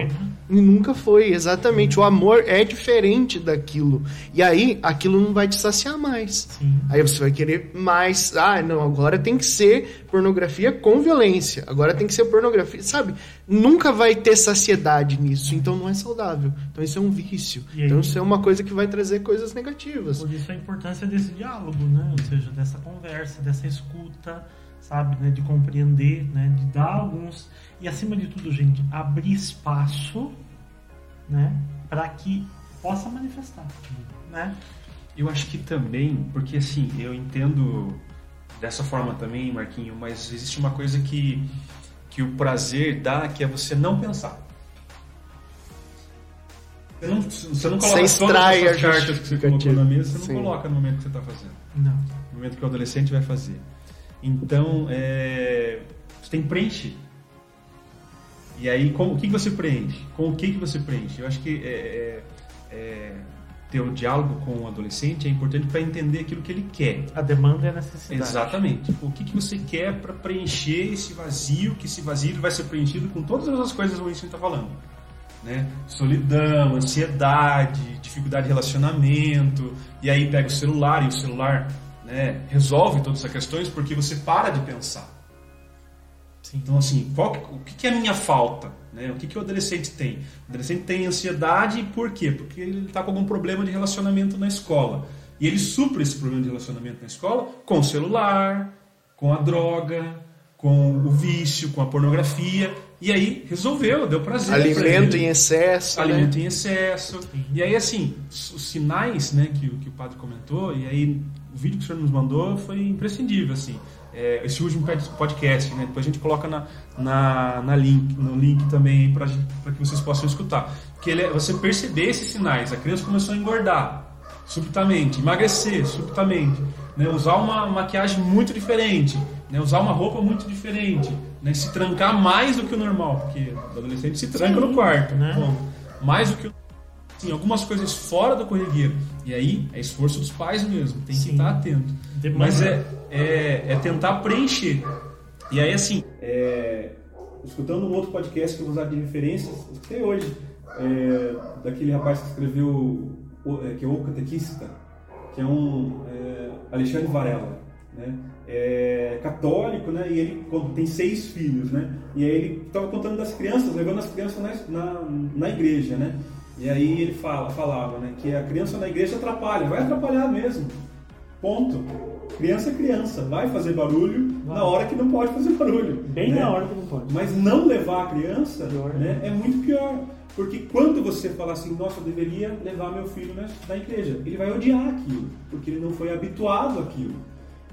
E nunca foi, exatamente. O amor é diferente daquilo. E aí, aquilo não vai te saciar mais. Sim. Aí você vai querer mais. Ah, não, agora tem que ser pornografia com violência. Agora tem que ser pornografia. Sabe? Nunca vai ter saciedade nisso. Então não é saudável. Então isso é um vício. Aí? Então isso é uma coisa que vai trazer coisas negativas. Por isso a importância desse diálogo, né? Ou seja, dessa conversa, dessa escuta, sabe? Né? De compreender, né? De dar alguns... E acima de tudo, gente, abrir espaço, né? Para que possa manifestar, né? Eu acho que também, porque assim, eu entendo dessa forma também, Marquinho, mas existe uma coisa que, que o prazer dá, que é você não pensar. Você não, você não coloca Você todas as cartas que você colocou na mesa, você não Sim. coloca no momento que você está fazendo. Não. No momento que o adolescente vai fazer. Então, é, você tem que preencher. E aí, com, o que, que você preenche? Com o que, que você preenche? Eu acho que é, é, é, ter o diálogo com o adolescente é importante para entender aquilo que ele quer. A demanda é a necessidade. Exatamente. O que, que você quer para preencher esse vazio, que esse vazio vai ser preenchido com todas as coisas ruins que a gente está falando. Né? Solidão, ansiedade, dificuldade de relacionamento, e aí pega o celular e o celular né, resolve todas essas questões porque você para de pensar. Sim. Então, assim, qual que- o que, é a minha falta? Né? O que, que o adolescente tem? O adolescente tem ansiedade, por quê? Porque ele está com algum problema de relacionamento na escola. E ele supra esse problema de relacionamento na escola com o celular, com a droga, com o vício, com a pornografia. E aí resolveu, deu prazer. pra Alimento ele. em excesso. né? Alimento em excesso. E aí, assim, os sinais né, que, que o padre comentou, e aí o vídeo que o senhor nos mandou foi imprescindível, assim. É, esse último pod- podcast, né? Depois a gente coloca na, na, na link, no link também para que vocês possam escutar. Que ele é, você perceber esses sinais. A criança começou a engordar subitamente, emagrecer subitamente, né? usar uma maquiagem muito diferente, né? usar uma roupa muito diferente, né? se trancar mais do que o normal, porque o adolescente se tranca Sim, no quarto, né? Bom, mais do que o Sim, algumas coisas fora do corrigueiro. E aí é esforço dos pais mesmo, tem que Sim. estar atento. Mas é, é, é tentar preencher. E aí assim, É, escutando um outro podcast que eu vou usar de referências, eu escutei hoje, é, daquele rapaz que escreveu, é, que é o Catequista, que é um é, Alexandre Varela, né? É, católico, né? E ele tem seis filhos, né? E aí ele estava contando das crianças, levando as crianças na, na, na igreja, né? E aí ele fala, falava, né? Que a criança na igreja atrapalha, vai atrapalhar mesmo. Ponto. Criança é criança, vai fazer barulho Vai. na hora que não pode fazer barulho. Bem né? na hora que não pode. Mas não levar a criança Pior. né, é muito pior. Porque quando você fala assim, nossa, eu deveria levar meu filho na, na igreja, ele vai odiar aquilo, porque ele não foi habituado àquilo.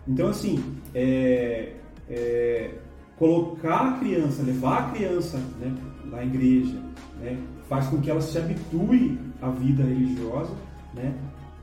Então, assim, é, é, colocar a criança, levar a criança né, na igreja, né, faz com que ela se habitue à vida religiosa, né,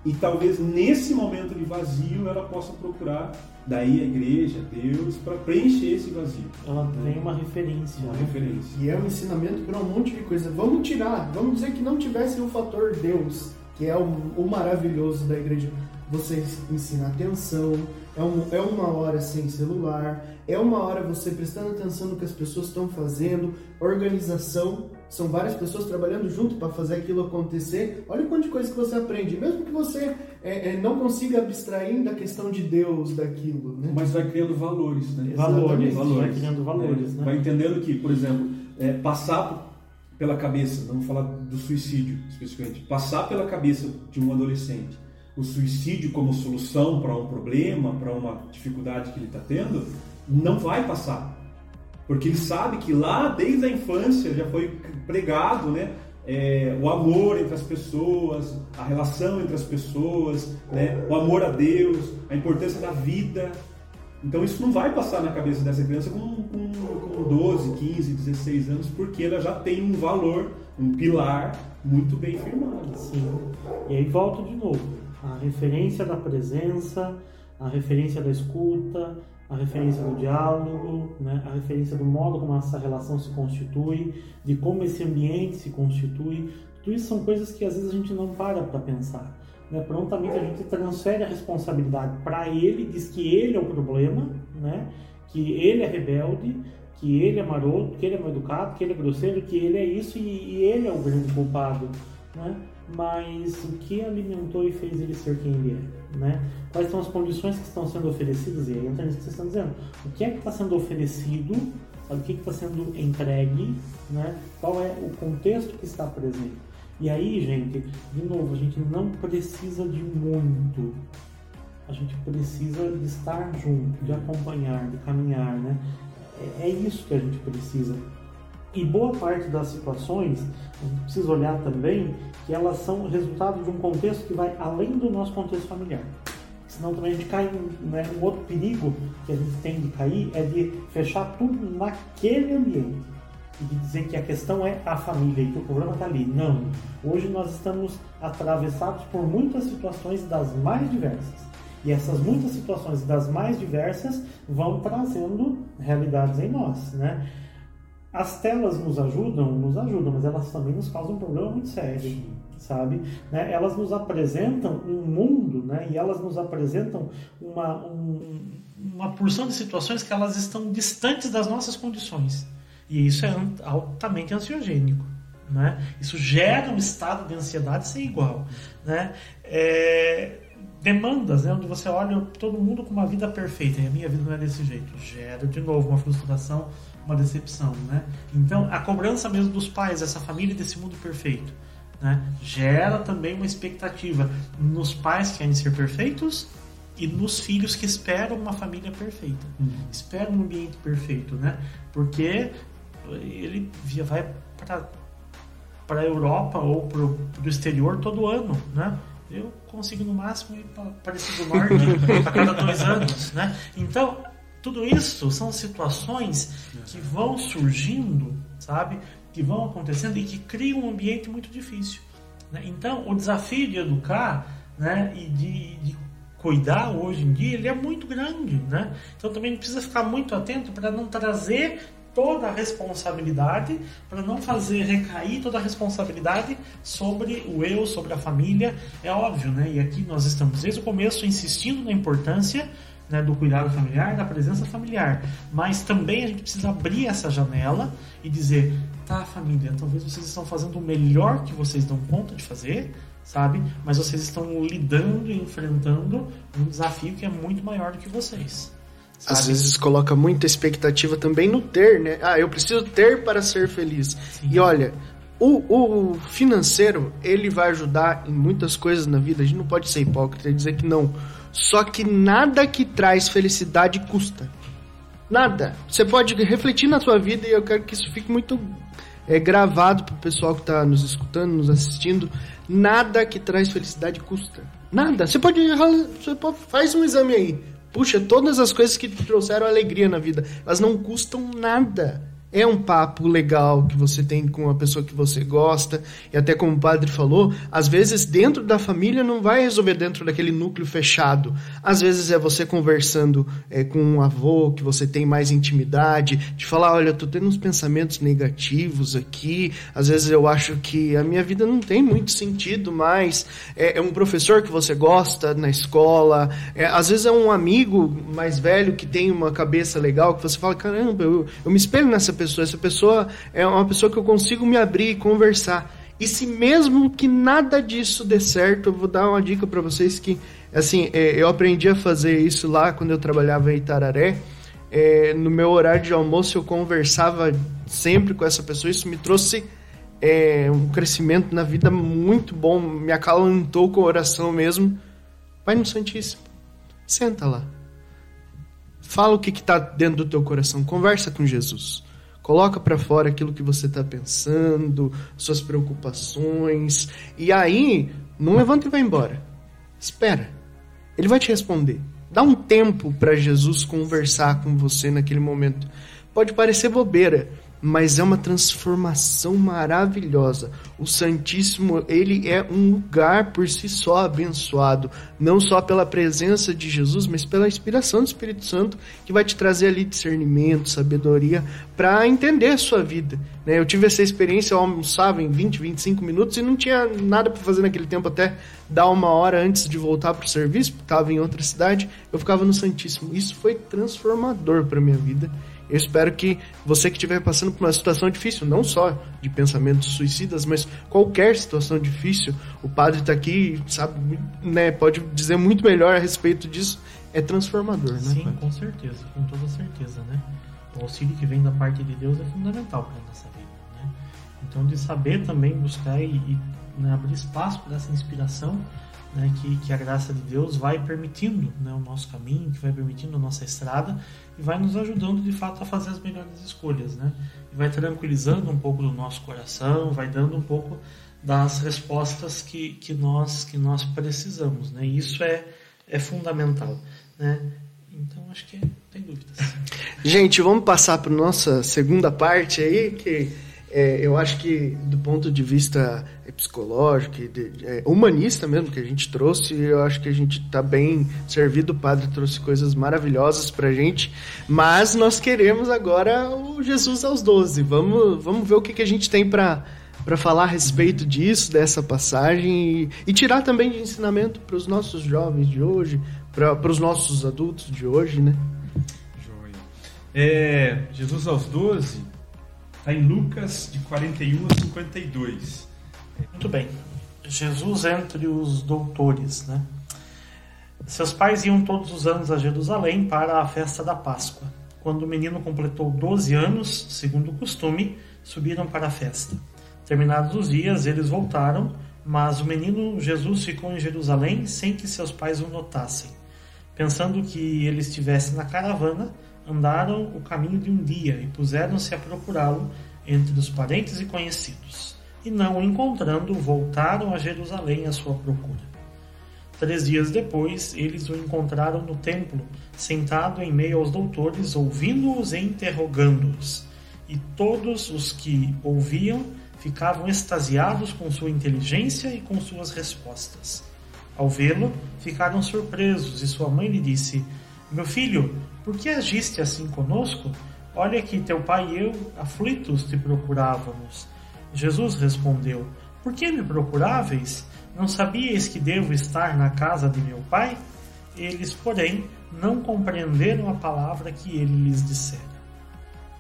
E talvez nesse momento de vazio ela possa procurar daí a igreja, Deus, para preencher esse vazio. Ela tem uma referência. Uma né? referência. E é um ensinamento para um monte de coisa. Vamos tirar, vamos dizer que não tivesse o fator Deus, que é o, o maravilhoso da igreja. Você ensina atenção, é, um, é uma hora sem celular, é uma hora você prestando atenção no que as pessoas estão fazendo, organização. São várias pessoas trabalhando junto para fazer aquilo acontecer. Olha o quanto de coisa que você aprende. Mesmo que você é, é, não consiga abstrair da questão de Deus daquilo, né? Mas vai criando valores, né? Valores, Exatamente. vai criando valores, É, né? Vai entendendo que, por exemplo, é, passar pela cabeça, vamos falar do suicídio especificamente, passar pela cabeça de um adolescente o suicídio como solução para um problema, para uma dificuldade que ele está tendo, não vai passar. Porque ele sabe que lá, desde a infância, já foi pregado né, é, o amor entre as pessoas, a relação entre as pessoas, né, o amor a Deus, a importância da vida. Então isso não vai passar na cabeça dessa criança com, com, com 12, 15, 16 anos, porque ela já tem um valor, um pilar muito bem firmado. Sim. E aí volto de novo. A referência da presença, a referência da escuta, a referência do diálogo, né? a referência do modo como essa relação se constitui, de como esse ambiente se constitui. Tudo isso são coisas que às vezes a gente não para para pensar. Né? Prontamente a gente transfere a responsabilidade para ele, diz que ele é o problema, né? que ele é rebelde, que ele é maroto, que ele é mal educado, que ele é grosseiro, que ele é isso e, e ele é o grande culpado. Né? Mas o que alimentou e fez ele ser quem ele é? Né? Quais são as condições que estão sendo oferecidas? E aí entra nisso que vocês estão dizendo. O que é que está sendo oferecido? Sabe? O que está sendo entregue? Né? Qual é o contexto que está presente? E aí, gente, de novo, a gente não precisa de muito. A gente precisa de estar junto, de acompanhar, de caminhar, né? É, é isso que a gente precisa. E boa parte das situações, precisa olhar também que elas são resultado de um contexto que vai além do nosso contexto familiar. Senão também a gente cai em né, um outro perigo que a gente tem de cair é de fechar tudo naquele ambiente e de dizer que a questão é a família e que o problema está ali. Não. Hoje nós estamos atravessados por muitas situações das mais diversas. E essas muitas situações das mais diversas vão trazendo realidades em nós, né? As telas nos ajudam, nos ajudam, mas elas também nos causam um problema muito sério, sabe? Né? Elas nos apresentam um mundo, né? E elas nos apresentam uma, um, uma porção de situações que elas estão distantes das nossas condições. E isso é altamente ansiogênico. Né? Isso gera um estado de ansiedade sem igual. Né? É, demandas, né? onde você olha todo mundo com uma vida perfeita e a minha vida não é desse jeito. Gera de novo uma frustração, uma decepção. Né? Então, a cobrança mesmo dos pais, dessa família, desse mundo perfeito, né? gera também uma expectativa nos pais que querem ser perfeitos e nos filhos que esperam uma família perfeita, Uhum. esperam um ambiente perfeito, né? Porque ele via- vai para para a Europa ou para o exterior todo ano, né? Eu consigo no máximo ir para Aparecida do Norte a cada dois anos, né? Então tudo isso são situações que vão surgindo, sabe? Que vão acontecendo e que criam um ambiente muito difícil. né? Então o desafio de educar, né? E de, de cuidar hoje em dia ele é muito grande, né? Então também precisa ficar muito atento para não trazer toda a responsabilidade, para não fazer recair toda a responsabilidade sobre o eu, sobre a família, é óbvio, né? E aqui nós estamos desde o começo insistindo na importância né, do cuidado familiar, da presença familiar, mas também a gente precisa abrir essa janela e dizer, tá, família, talvez vocês estão fazendo o melhor que vocês dão conta de fazer, sabe? Mas vocês estão lidando e enfrentando um desafio que é muito maior do que vocês. Às sabe? vezes coloca muita expectativa também no ter, né? Ah, eu preciso ter para ser feliz. Sim. E olha, o, o financeiro, ele vai ajudar em muitas coisas na vida. A gente não pode ser hipócrita e dizer que não. Só que nada que traz felicidade custa. Nada. Você pode refletir na sua vida e eu quero que isso fique muito é, gravado pro pessoal que está nos escutando, nos assistindo. Nada que traz felicidade custa. Nada. Você pode, você pode faz um exame aí. Puxa, todas as coisas que te trouxeram alegria na vida, elas não custam nada. É um papo legal que você tem com uma pessoa que você gosta, e até como o padre falou, às vezes dentro da família não vai resolver dentro daquele núcleo fechado. Às vezes é você conversando é, com um avô que você tem mais intimidade, de falar, olha, eu tô tendo uns pensamentos negativos aqui, às vezes eu acho que a minha vida não tem muito sentido mais. É, é um professor que você gosta na escola, é, às vezes é um amigo mais velho que tem uma cabeça legal, que você fala, caramba, eu, eu me espelho nessa pessoa pessoa. Essa pessoa é uma pessoa que eu consigo me abrir e conversar. E se mesmo que nada disso dê certo, eu vou dar uma dica para vocês que, assim, é, eu aprendi a fazer isso lá quando eu trabalhava em Itararé. É, no meu horário de almoço eu conversava sempre com essa pessoa. Isso me trouxe é, um crescimento na vida muito bom, me acalantou o coração mesmo. Pai no Santíssimo, senta lá. Fala o que está dentro do teu coração, conversa com Jesus. Coloca para fora aquilo que você está pensando, suas preocupações. E aí, não levanta e vai embora. Espera. Ele vai te responder. Dá um tempo para Jesus conversar com você naquele momento. Pode parecer bobeira, mas é uma transformação maravilhosa. O Santíssimo, ele é um lugar por si só abençoado, não só pela presença de Jesus, mas pela inspiração do Espírito Santo, que vai te trazer ali discernimento, sabedoria para entender a sua vida. Né? Eu tive essa experiência, eu almoçava em 20, 25 minutos e não tinha nada para fazer naquele tempo até dar uma hora antes de voltar para o serviço, porque estava em outra cidade, eu ficava no Santíssimo. Isso foi transformador para minha vida eu espero que você que estiver passando por uma situação difícil, não só de pensamentos suicidas, mas qualquer situação difícil, o padre está aqui, sabe, né, pode dizer muito melhor a respeito disso. É transformador, né? Sim, com certeza, com toda certeza, né? O auxílio que vem da parte de Deus é fundamental para nossa vida, né? Então, de saber também buscar e, e né, abrir espaço para essa inspiração né, que, que, a graça de Deus vai permitindo né, o nosso caminho, que vai permitindo a nossa estrada e vai nos ajudando de fato a fazer as melhores escolhas, né? E vai tranquilizando um pouco do nosso coração, vai dando um pouco das respostas que, que nós que nós precisamos, né? E isso é é fundamental, né? Então acho que tem dúvidas. Gente, vamos passar para nossa segunda parte aí que é, eu acho que do ponto de vista é, psicológico, de, é, humanista mesmo que a gente trouxe, eu acho que a gente está bem servido. O padre trouxe coisas maravilhosas para gente, mas nós queremos agora o Jesus aos 12. Vamos, vamos ver o que, que a gente tem para para falar a respeito disso, dessa passagem e, e tirar também de ensinamento para os nossos jovens de hoje, para os nossos adultos de hoje, né? Joia. É, Jesus aos 12 Está em Lucas, de 41 a 52. Muito bem. Jesus entre os doutores, né? Seus pais iam todos os anos a Jerusalém para a festa da Páscoa. Quando o menino completou 12 anos, segundo o costume, subiram para a festa. Terminados os dias, eles voltaram, mas o menino Jesus ficou em Jerusalém sem que seus pais o notassem. Pensando que ele estivesse na caravana, andaram o caminho de um dia e puseram-se a procurá-lo entre os parentes e conhecidos. E não o encontrando, voltaram a Jerusalém à sua procura. Três dias depois, eles o encontraram no templo, sentado em meio aos doutores, ouvindo-os e interrogando-os. E todos os que ouviam ficavam extasiados com sua inteligência e com suas respostas. Ao vê-lo, ficaram surpresos, e sua mãe lhe disse: Meu filho, por que agiste assim conosco? Olha que teu pai e eu, aflitos, te procurávamos. Jesus respondeu: Por que me procuráveis? Não sabíeis que devo estar na casa de meu pai? Eles, porém, não compreenderam a palavra que ele lhes dissera.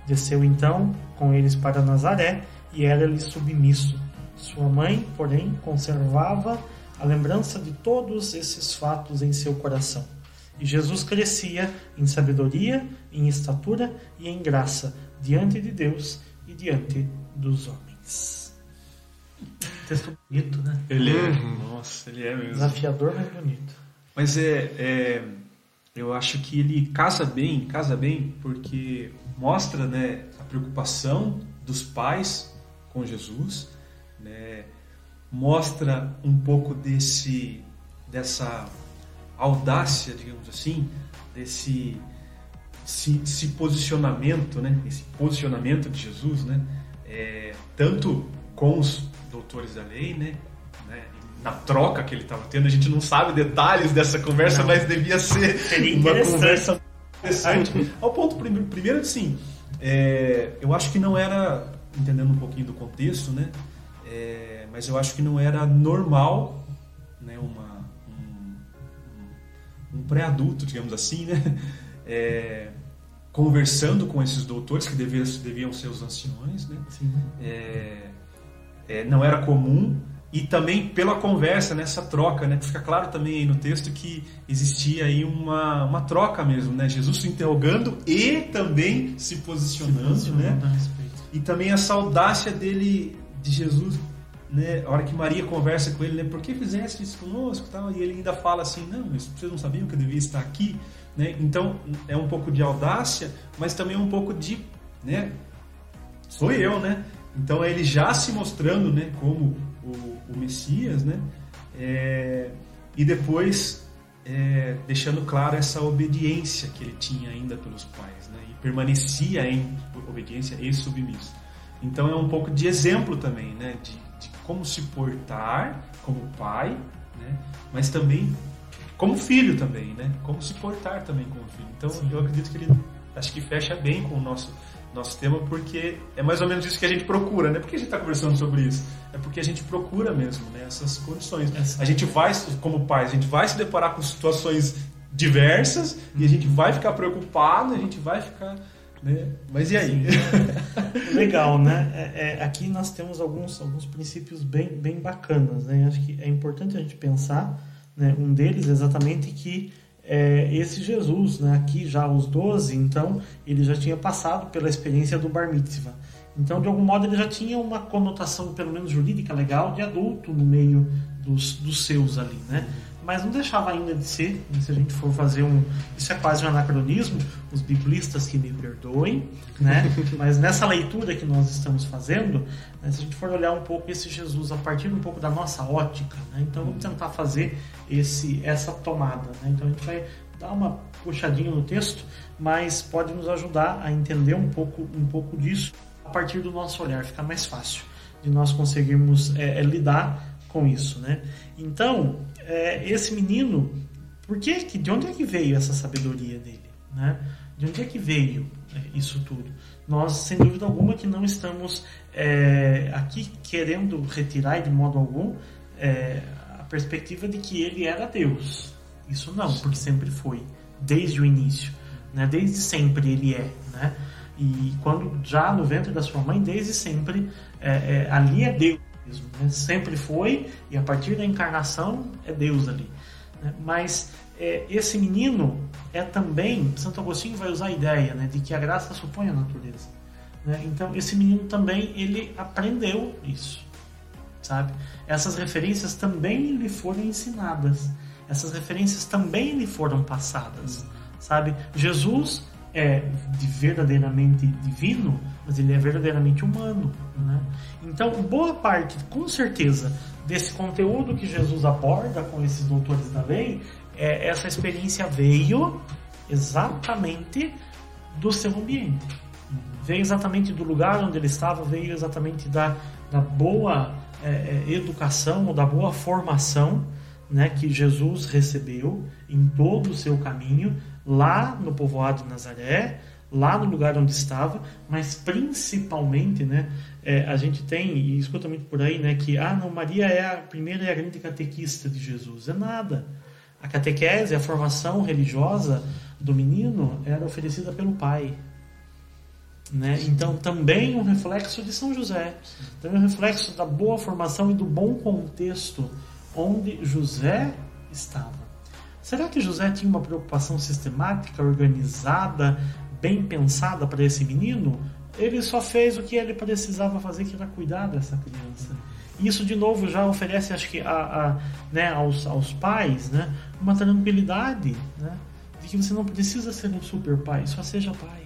Desceu então com eles para Nazaré e era-lhe submisso. Sua mãe, porém, conservava a lembrança de todos esses fatos em seu coração. E Jesus crescia em sabedoria, em estatura e em graça diante de Deus e diante dos homens. Texto bonito, né? Ele é, nossa, ele é mesmo. Desafiador, mas bonito. Mas é, é, eu acho que ele casa bem, casa bem, porque mostra, né, a preocupação dos pais com Jesus, né, mostra um pouco desse, dessa audácia, digamos assim, desse se, esse posicionamento, né? Esse posicionamento de Jesus, né? É, tanto com os doutores da lei, né? né? Na troca que ele estava tendo, a gente não sabe detalhes dessa conversa, não. mas devia ser uma conversa interessante. Ao ponto primeiro, primeiro assim, é, eu acho que não era entendendo um pouquinho do contexto, né? É, mas eu acho que não era normal, né? Uma um, um pré-adulto, digamos assim, né? É, conversando com esses doutores que deviam, deviam ser os anciões, né? É, é, não era comum e também pela conversa nessa troca, né? Fica claro também aí no texto que existia aí uma, uma troca mesmo, né? Jesus se interrogando e também se posicionando, se posicionando né? E também essa audácia dele de Jesus, né? A hora que Maria conversa com ele, né? Por que fizeste isso conosco, tal? E ele ainda fala assim, não, vocês não sabiam que eu devia estar aqui. Né? Então é um pouco de audácia, mas também um pouco de, né? Sou eu, né? Então ele já se mostrando, né, como o, o Messias, né? É, e depois é, deixando claro essa obediência que ele tinha ainda pelos pais, né? E permanecia em obediência e submisso. Então é um pouco de exemplo também, né? De, de como se portar como pai, né? Mas também como filho também, né? Como se portar também como filho. Então Sim. eu acredito que ele acho que fecha bem com o nosso nosso tema porque é mais ou menos isso que a gente procura, né? Por que a gente está conversando sobre isso? É porque a gente procura mesmo né? essas condições. Essa. A gente vai, como pais, a gente vai se deparar com situações diversas e a gente vai ficar preocupado, a gente vai ficar né? Mas e aí? Legal, né? É, é, aqui nós temos alguns, alguns princípios bem, bem bacanas, né? Acho que é importante a gente pensar né? Um deles exatamente que é, esse Jesus, né? aqui já aos 12, então ele já tinha passado pela experiência do Bar Mitzvah. Então, de algum modo, ele já tinha uma conotação, pelo menos jurídica, legal, de adulto no meio dos, dos seus ali, né? Mas não deixava ainda de ser. Se a gente for fazer um. Isso é quase um anacronismo, os biblistas que me perdoem, né? mas nessa leitura que nós estamos fazendo, né, se a gente for olhar um pouco esse Jesus a partir um pouco da nossa ótica, né? então vamos tentar fazer esse, essa tomada. Né? Então a gente vai dar uma puxadinha no texto, mas pode nos ajudar a entender um pouco, um pouco disso a partir do nosso olhar, fica mais fácil de nós conseguirmos é, é, lidar com isso, né? Então, é, esse menino, por que, de onde é que veio essa sabedoria dele? Né? De onde é que veio é, isso tudo? Nós, sem dúvida alguma, que não estamos é, aqui querendo retirar de modo algum é, a perspectiva de que ele era Deus. Isso não, porque sempre foi, desde o início. Né? Desde sempre ele é. Né? E quando já no ventre da sua mãe, desde sempre, é, é, ali é Deus Sempre foi, e a partir da encarnação é Deus ali. Né? Mas é, esse menino é também, Santo Agostinho vai usar a ideia né, de que a graça supõe a natureza. Né? Então, esse menino também, ele aprendeu isso, sabe? Essas referências também lhe foram ensinadas. Essas referências também lhe foram passadas, sabe? Jesus é verdadeiramente divino, mas ele é verdadeiramente humano. Né? Então, boa parte, com certeza, desse conteúdo que Jesus aborda com esses doutores da lei, é, essa experiência veio exatamente do seu ambiente. Veio exatamente do lugar onde ele estava, veio exatamente da, da boa é, é educação ou da boa formação né, que Jesus recebeu em todo o seu caminho, lá no povoado de Nazaré, lá no lugar onde estava, mas principalmente, né, é, a gente tem, e escuta muito por aí, né, que, ah, não, Maria é a primeira e a grande catequista de Jesus. É nada. A catequese, a formação religiosa do menino era oferecida pelo pai. Né? Então, também um reflexo de São José, também um reflexo da boa formação e do bom contexto onde José estava. Será que José tinha uma preocupação sistemática, organizada, bem pensada para esse menino? Ele só fez o que ele precisava fazer, que era cuidar dessa criança. Isso, de novo, já oferece, acho que, a, a né, aos, aos pais né, uma tranquilidade né, de que você não precisa ser um super pai, só seja pai.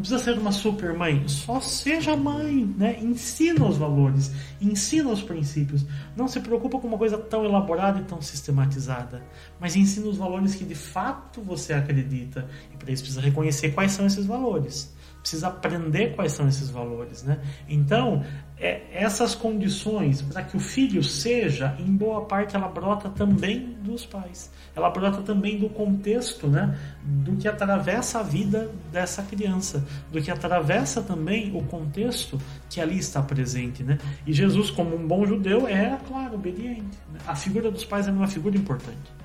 Precisa ser uma super mãe, só seja mãe, né? Ensina os valores, ensina os princípios. Não se preocupa com uma coisa tão elaborada e tão sistematizada, mas ensina os valores que de fato você acredita. E para isso precisa reconhecer quais são esses valores precisa aprender quais são esses valores, né? Então, é, essas condições para que o filho seja, em boa parte, ela brota também dos pais. Ela brota também do contexto, né? Do que atravessa a vida dessa criança, do que atravessa também o contexto que ali está presente, né? E Jesus, como um bom judeu, era, claro, obediente. Né? A figura dos pais era uma figura importante.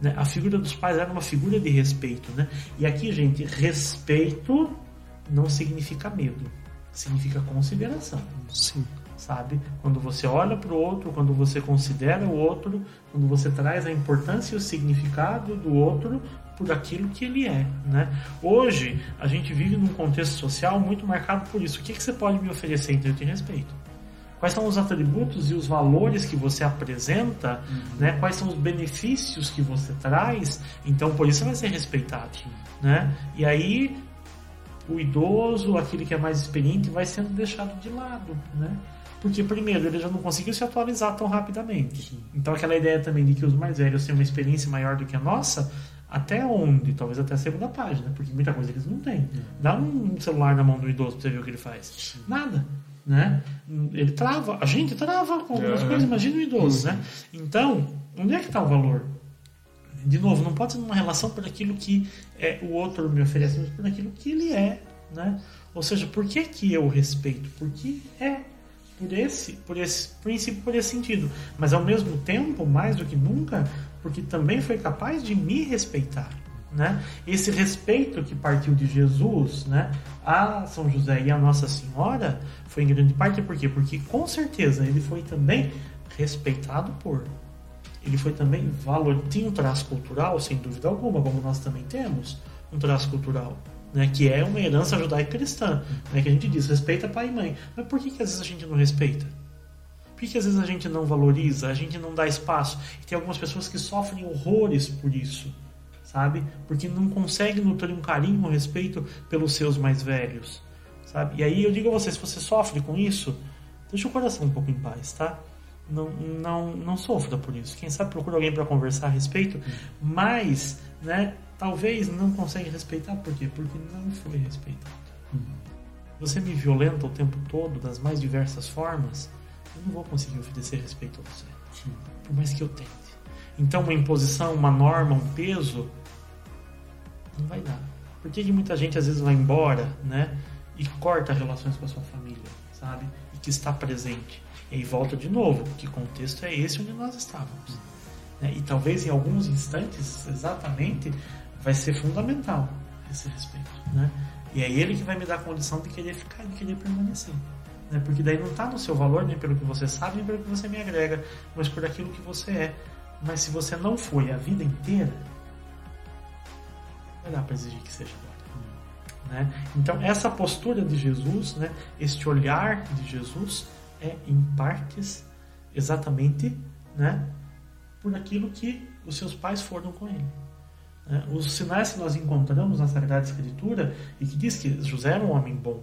Né? A figura dos pais era uma figura de respeito, né? E aqui, gente, respeito não significa medo, significa consideração. Sim. Sabe? Quando você olha para o outro, quando você considera o outro, quando você traz a importância e o significado do outro por aquilo que ele é, né? Hoje a gente vive num contexto social muito marcado por isso. O que, que você pode me oferecer então eu te respeito? Quais são os atributos e os valores que você apresenta, uhum. né? Quais são os benefícios que você traz? Então por isso você vai ser respeitado, né? E aí o idoso, aquele que é mais experiente, vai sendo deixado de lado, né? Porque, primeiro, ele já não conseguiu se atualizar tão rapidamente. Sim. Então, aquela ideia também de que os mais velhos têm uma experiência maior do que a nossa, até onde? Talvez até a segunda página, porque muita coisa eles não têm. Dá um celular na mão do idoso pra você ver o que ele faz. Sim. Nada. Né? Ele trava, a gente trava com algumas uhum. coisas, imagina o idoso, né? Então, onde é que está o valor? De novo, não pode ser uma relação por aquilo que é, o outro me oferece, mas por aquilo que ele é, né? Ou seja, por que, que eu respeito? Porque é por esse, por esse princípio, por esse sentido. Mas ao mesmo tempo, mais do que nunca, porque também foi capaz de me respeitar. Né? Esse respeito que partiu de Jesus né, a São José e a Nossa Senhora foi em grande parte por quê? Porque com certeza ele foi também respeitado por ele foi também valor, tinha um traço cultural, sem dúvida alguma, como nós também temos um traço cultural, né, que é uma herança judaica cristã, né, que a gente diz, respeita pai e mãe. Mas por que, que às vezes a gente não respeita? Por que, que às vezes a gente não valoriza, a gente não dá espaço? E tem algumas pessoas que sofrem horrores por isso, sabe? Porque não conseguem nutrir um carinho, um respeito pelos seus mais velhos, sabe? E aí eu digo a você, se você sofre com isso, deixa o coração um pouco em paz, tá? Não, não, não sofra por isso. Quem sabe procura alguém para conversar a respeito, mas, né, talvez não consegue respeitar, por quê? Porque não foi respeitado. Você me violenta o tempo todo, das mais diversas formas, eu não vou conseguir oferecer respeito a você. Sim. Por mais que eu tente. Então, uma imposição, uma norma, um peso, não vai dar. Por que, que muita gente às vezes vai embora, né, e corta relações com a sua família, sabe? E que está presente. E aí volta de novo, que contexto é esse onde nós estávamos. Né? E talvez em alguns instantes, exatamente, vai ser fundamental esse respeito. Né? E é ele que vai me dar a condição de querer ficar, de querer permanecer. Né? Porque daí não está no seu valor, nem pelo que você sabe, nem pelo que você me agrega, mas por aquilo que você é. Mas se você não foi a vida inteira, vai dar para exigir que seja agora. Né? Então, essa postura de Jesus, né? este olhar de Jesus, é em partes exatamente né, por aquilo que os seus pais foram com ele. Né? Os sinais que nós encontramos na Sagrada Escritura e que diz que José era um homem bom.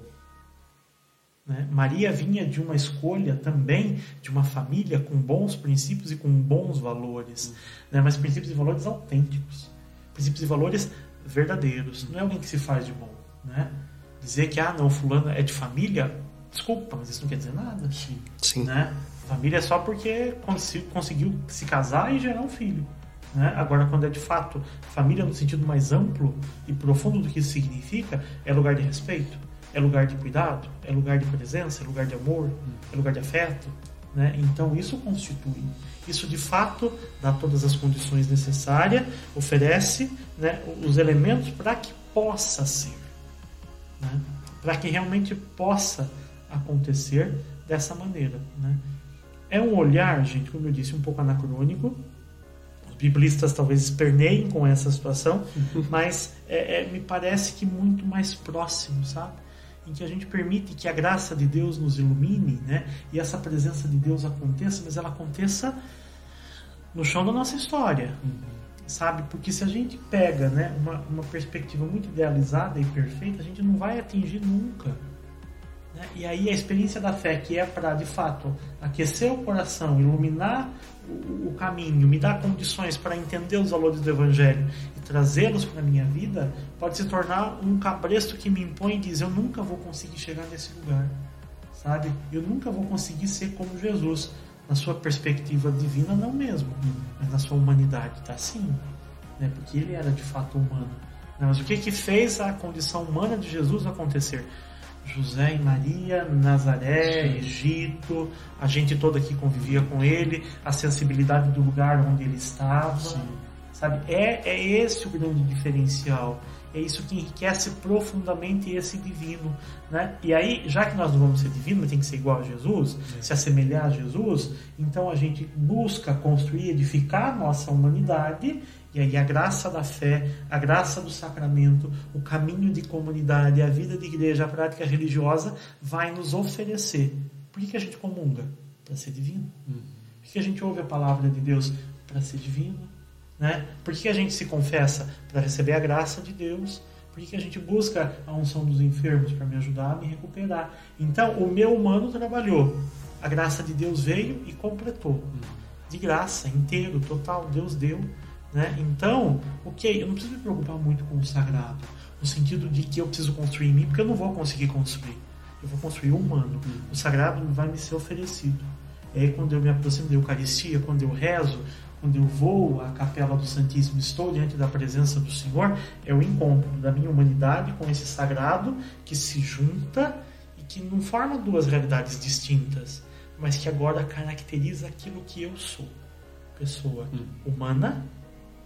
Né? Maria vinha de uma escolha também de uma família com bons princípios e com bons valores, né? mas princípios e valores autênticos, princípios e valores verdadeiros. Não é alguém que se faz de bom. Né? Dizer que ah, não, fulano é de família, Desculpa, mas isso não quer dizer nada. Sim. Sim. Né? Família é só porque conseguiu se casar e gerar um filho. Né? Agora, quando é de fato família no sentido mais amplo e profundo do que isso significa, é lugar de respeito, é lugar de cuidado, é lugar de presença, é lugar de amor, é lugar de afeto. Né? Então, isso constitui. Isso de fato dá todas as condições necessárias, oferece né, os elementos para que possa ser. Né? Para que realmente possa acontecer dessa maneira. Né? É um olhar, gente, como eu disse, um pouco anacrônico. Os biblistas talvez esperneiem com essa situação, mas é, é, me parece que muito mais próximo, sabe? Em que a gente permite que a graça de Deus nos ilumine, né? E essa presença de Deus aconteça, mas ela aconteça no chão da nossa história. sabe? Porque se a gente pega né, uma, uma perspectiva muito idealizada e perfeita, a gente não vai atingir nunca. Né? E aí a experiência da fé, que é para de fato aquecer o coração, iluminar o, caminho, me dar condições para entender os valores do Evangelho e trazê-los para a minha vida, pode se tornar um cabresto que me impõe e diz: eu nunca vou conseguir chegar nesse lugar, sabe? Eu nunca vou conseguir ser como Jesus. Na sua perspectiva divina, não mesmo, mas na sua humanidade, tá sim, né? porque ele era de fato humano. Mas o que que fez a condição humana de Jesus acontecer? José e Maria, Nazaré, Sim. Egito, a gente toda aqui convivia com ele, a sensibilidade do lugar onde ele estava, Sim. sabe? É, é esse o grande diferencial. É isso que enriquece profundamente esse divino, né? E aí, já que nós não vamos ser divino, tem que ser igual a Jesus, é. se assemelhar a Jesus, então a gente busca construir, edificar a nossa humanidade e aí a graça da fé, a graça do sacramento, o caminho de comunidade, a vida de igreja, a prática religiosa vai nos oferecer. Por que, que a gente comunga? Para ser divino. Uhum. Por que a gente ouve a palavra de Deus? Para ser divino. Né? Por que a gente se confessa? Para receber a graça de Deus. Por que a gente busca a unção dos enfermos? Para me ajudar a me recuperar. Então, o meu humano trabalhou. A graça de Deus veio e completou. Uhum. De graça, inteiro, total. Deus deu né? Então, ok, eu não preciso me preocupar muito com o sagrado, no sentido de que eu preciso construir em mim, porque eu não vou conseguir construir. Eu vou construir o humano. O sagrado vai me ser oferecido. É aí quando eu me aproximo da Eucaristia, quando eu rezo, quando eu vou à capela do Santíssimo, estou diante da presença do Senhor, é o encontro da minha humanidade com esse sagrado que se junta e que não forma duas realidades distintas, mas que agora caracteriza aquilo que eu sou. Pessoa hum. humana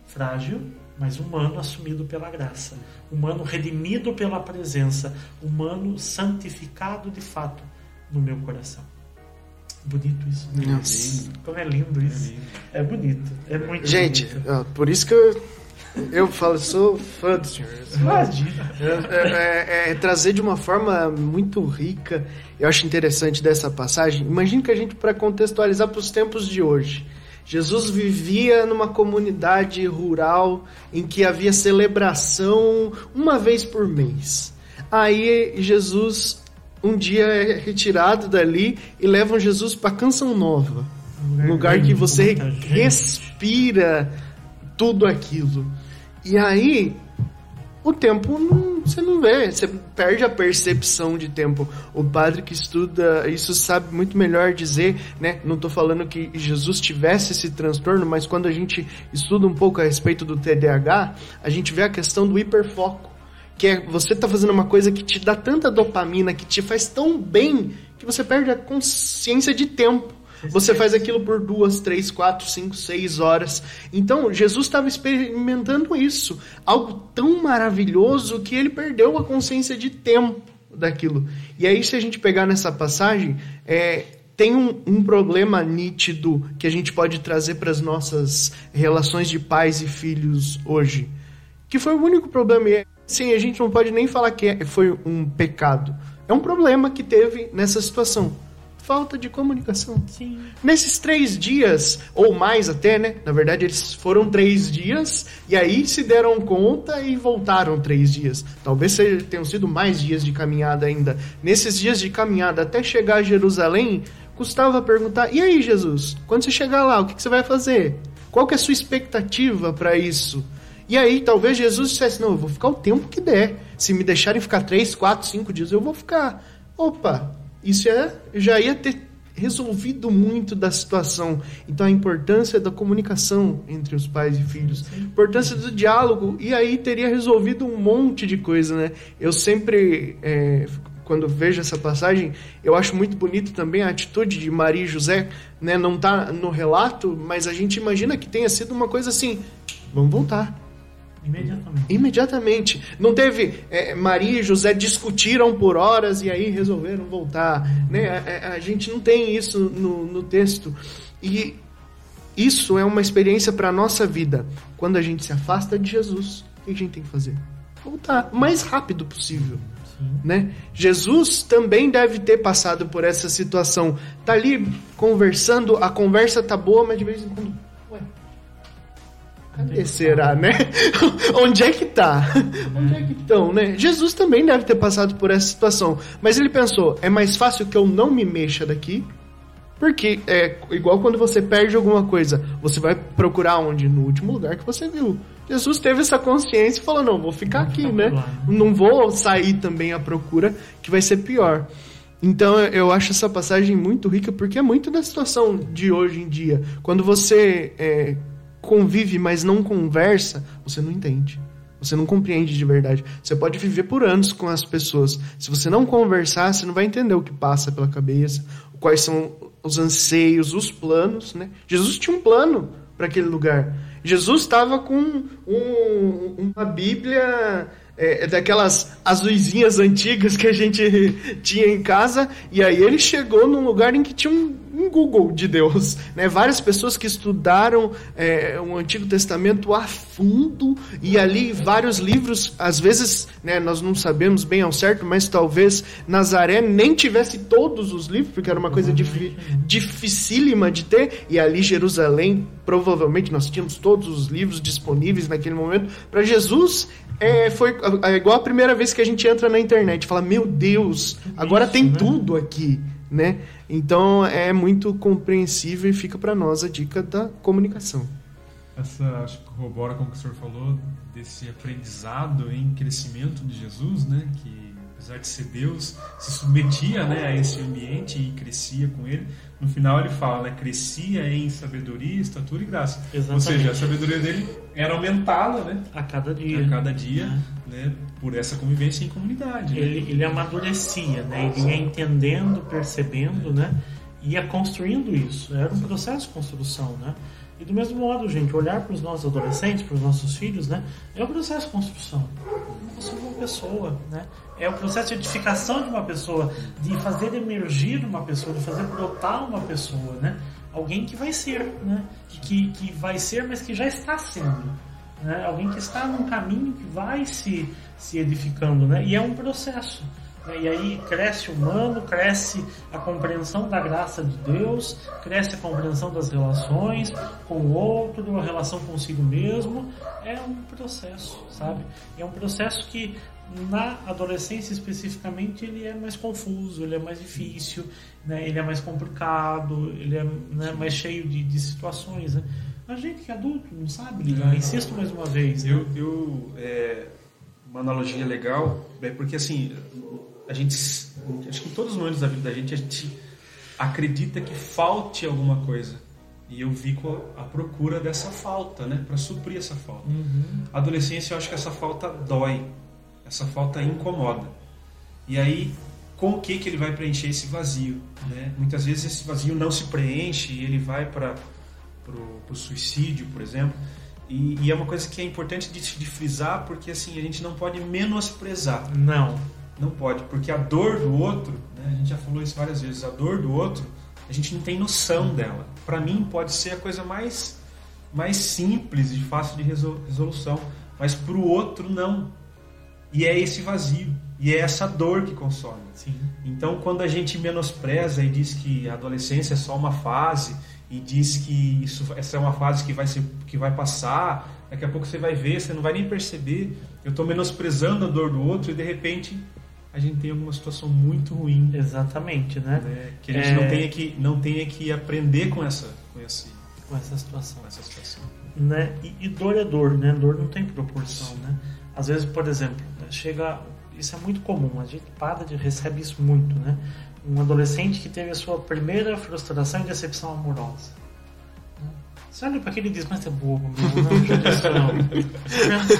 frágil, mas humano assumido pela graça, humano redimido pela presença, humano santificado de fato no meu coração. Bonito isso. Né? Nossa. Como é lindo isso. É, bonito. É muito Gente, bonito. por isso que eu, eu falo, sou fã do senhor. Imagina. É, é, é, é, trazer de uma forma muito rica. Eu acho interessante dessa passagem. Imagina que a gente, para contextualizar para os tempos de hoje, Jesus vivia numa comunidade rural em que havia celebração uma vez por mês. Aí Jesus um dia é retirado dali e levam Jesus para Canção Nova, um lugar que você respira tudo aquilo. E aí o tempo não, você não vê, você perde a percepção de tempo. O padre que estuda isso sabe muito melhor dizer, né? Não estou falando que Jesus tivesse esse transtorno, mas quando a gente estuda um pouco a respeito do TDAH, a gente vê a questão do hiperfoco. Que é você tá fazendo uma coisa que te dá tanta dopamina, que te faz tão bem, que você perde a consciência de tempo. Você faz aquilo por duas, três, quatro, cinco, seis horas. Então, Jesus estava experimentando isso. Algo tão maravilhoso que ele perdeu a consciência de tempo daquilo. E aí, se a gente pegar nessa passagem, é, tem um, um, problema nítido que a gente pode trazer para as nossas relações de pais e filhos hoje. Que foi o único problema. E, sim, a gente não pode nem falar que foi um pecado. É um problema que teve nessa situação falta de comunicação. Sim. Nesses três dias, ou mais até, né? Na verdade, eles foram três dias e aí se deram conta e voltaram três dias. Talvez tenham sido mais dias de caminhada ainda. Nesses dias de caminhada até chegar a Jerusalém, custava perguntar: e aí, Jesus? Quando você chegar lá, o que você vai fazer? Qual que é a sua expectativa para isso? E aí, talvez Jesus dissesse: Não, eu vou ficar o tempo que der. Se me deixarem ficar três, quatro, cinco dias, eu vou ficar. Opa, isso é, já ia ter resolvido muito da situação. Então a importância da comunicação entre os pais e filhos, a importância do diálogo, e aí teria resolvido um monte de coisa, né? Eu sempre, é, quando vejo essa passagem, eu acho muito bonito também a atitude de Maria e José, né? Não tá no relato, mas a gente imagina que tenha sido uma coisa assim, vamos voltar Imediatamente. Imediatamente. Não teve é, Maria e José discutiram por horas e aí resolveram voltar. Né? A, a gente não tem isso no, no texto. E isso é uma experiência para a nossa vida. Quando a gente se afasta de Jesus, o que a gente tem que fazer? Voltar o mais rápido possível. Né? Jesus também deve ter passado por essa situação. Tá ali conversando, a conversa tá boa, mas de vez em quando Cadê será, né? Onde é que tá? Onde é que estão, né? Jesus também deve ter passado por essa situação. Mas ele pensou, é mais fácil que eu não me mexa daqui porque é igual quando você perde alguma coisa, você vai procurar onde? No último lugar que você viu. Jesus teve essa consciência e falou: não, vou ficar aqui, né? Não vou sair também à procura, que vai ser pior. Então eu acho essa passagem muito rica porque é muito da situação de hoje em dia. Quando você é, convive, mas não conversa, você não entende. Você não compreende de verdade. Você pode viver por anos com as pessoas. Se você não conversar, você não vai entender o que passa pela cabeça, quais são os anseios, os planos, né? Jesus tinha um plano para aquele lugar. Jesus estava com um, uma Bíblia é, é, daquelas azuizinhas antigas que a gente tinha em casa, e aí ele chegou num lugar em que tinha um, um Google de Deus. Né? Várias pessoas que estudaram é, o Antigo Testamento a fundo, e ali vários livros, às vezes né, nós não sabemos bem ao certo, mas talvez Nazaré nem tivesse todos os livros, porque era uma coisa dif, dificílima de ter, e ali Jerusalém, provavelmente nós tínhamos todos os livros disponíveis naquele momento. Para Jesus, é, foi é igual a primeira vez que a gente entra na internet fala, meu Deus, agora Isso, tem né? tudo aqui, né? Então é muito compreensível e fica para nós a dica da comunicação. Essa, acho que corrobora com o que o senhor falou, desse aprendizado em crescimento de Jesus, né? Que apesar de ser Deus, se submetia né, a esse ambiente e crescia com ele. No final ele fala, né, crescia em sabedoria, estatura e graça. Exatamente. Ou seja, a sabedoria dele era aumentada né, a cada dia. A cada dia, é. né, por essa convivência em comunidade. Né? Ele, ele amadurecia, né, ele ia entendendo, percebendo, né, ia construindo isso. Era um processo de construção, né? E do mesmo modo, gente, olhar para os nossos adolescentes, para os nossos filhos, né? É um processo de construção. Você é uma pessoa, né? É o processo de edificação de uma pessoa, de fazer emergir uma pessoa, de fazer brotar uma pessoa, né? Alguém que vai ser, né? Que, que, que vai ser, mas que já está sendo. Né? Alguém que está num caminho que vai se, se edificando, né? E é um processo. Né? E aí cresce o humano, cresce a compreensão da graça de Deus, cresce a compreensão das relações com o outro, a relação consigo mesmo. É um processo, sabe? É um processo que na adolescência especificamente ele é mais confuso, ele é mais difícil, né? ele é mais complicado, ele é né, mais cheio de, de situações. Né? A gente que é adulto não sabe lidar, insisto mais uma vez. Né? Eu, eu é, uma analogia legal, é porque assim, a gente, acho que em todos os momentos da vida da gente, a gente acredita que falte alguma coisa. E eu vi com a procura dessa falta, né? Para suprir essa falta. Uhum. A adolescência, eu acho que essa falta dói. Essa falta incomoda. E aí, com o que, que ele vai preencher esse vazio? Né? Muitas vezes esse vazio não se preenche e ele vai para o suicídio, por exemplo. E, e, é uma coisa que é importante de, de frisar, porque assim, a gente não pode menosprezar. Não. Não pode, porque a dor do outro, né, a gente já falou isso várias vezes, a dor do outro, a gente não tem noção dela. Para mim pode ser a coisa mais, mais simples e fácil de resolução, mas para o outro não. E é esse vazio, e é essa dor que consome. Sim. Então quando a gente menospreza e diz que a adolescência é só uma fase, e diz que isso, essa é uma fase que vai, ser, que vai passar, daqui a pouco você vai ver, você não vai nem perceber. Eu estou menosprezando a dor do outro e de repente a gente tem alguma situação muito ruim. Exatamente, né? né? Que a gente é... não, tenha que, não tenha que aprender com essa, com esse, com essa situação. Com essa situação. Né? E, e, dor é dor, né? Dor não tem proporção, né? Às vezes, por exemplo, chega... Isso é muito comum, a gente para de recebe isso muito, né? Um adolescente que teve a sua primeira frustração e decepção amorosa você olha para aquele e diz, mas é bobo, meu, não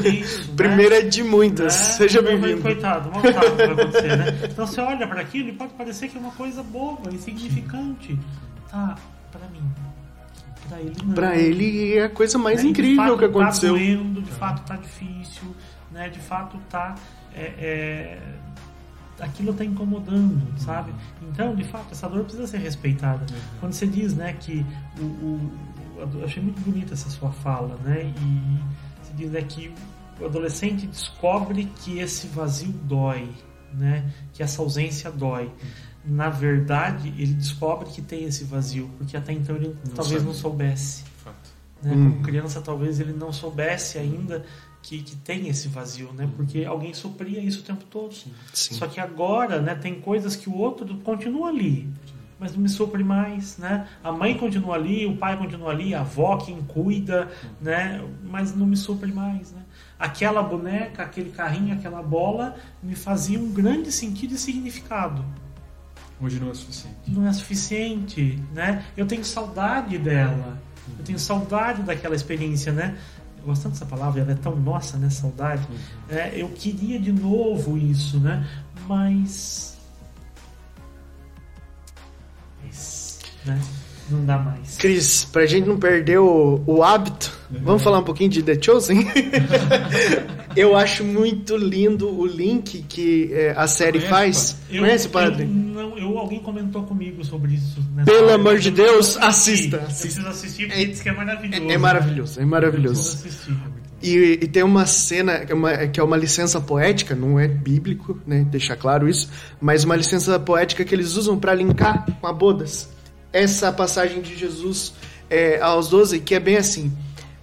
é isso, Primeira né? de muitas, né? seja bem-vindo. Coitado, mal sabe o que vai acontecer, né? Então você olha para aquilo e pode parecer que é uma coisa boba, insignificante. Tá, para mim. Para ele não. Pra ele é a coisa mais né? incrível que tá aconteceu. Tá doendo, de fato tá difícil, né? De fato tá... É, é aquilo está incomodando, sabe? Então, de fato, essa dor precisa ser respeitada. Uhum. Quando você diz, né, que o, o, eu achei muito bonita essa sua fala, né? E se diz né, que o adolescente descobre que esse vazio dói, né? Que essa ausência dói. Na verdade, ele descobre que tem esse vazio, porque até então ele não talvez sabe. não soubesse. Né? Hum. Como criança, talvez ele não soubesse ainda que, que tem esse vazio, né? Porque alguém supria isso o tempo todo. Sim. Só que agora, né, tem coisas que o outro continua ali, mas não me supre mais, né? A mãe continua ali, o pai continua ali, a avó quem cuida, né? Mas não me supre mais, né? Aquela boneca, aquele carrinho, aquela bola me fazia um grande sentido e significado. Hoje não é suficiente. Não é suficiente, né? Eu tenho saudade dela. Eu tenho saudade daquela experiência, né? Tanto dessa palavra, ela é tão nossa, né? Saudade. É, eu queria de novo isso, né? Mas. Mas. Né? Não dá mais. Cris, pra gente não perder o, o hábito, uhum. vamos falar um pouquinho de The Chosen? eu acho muito lindo o link que é, a série Conhece, faz. Eu, Conhece, padre? Eu, não, eu, alguém comentou comigo sobre isso. Pelo amor de Deus, assista. preciso assistir porque é, diz que é maravilhoso. É, é maravilhoso, é maravilhoso. E, e, tem uma cena que é uma, que é uma licença poética, não é bíblico, né? Deixar claro isso, mas uma licença poética que eles usam para linkar com a bodas essa passagem de Jesus é, aos 12, que é bem assim.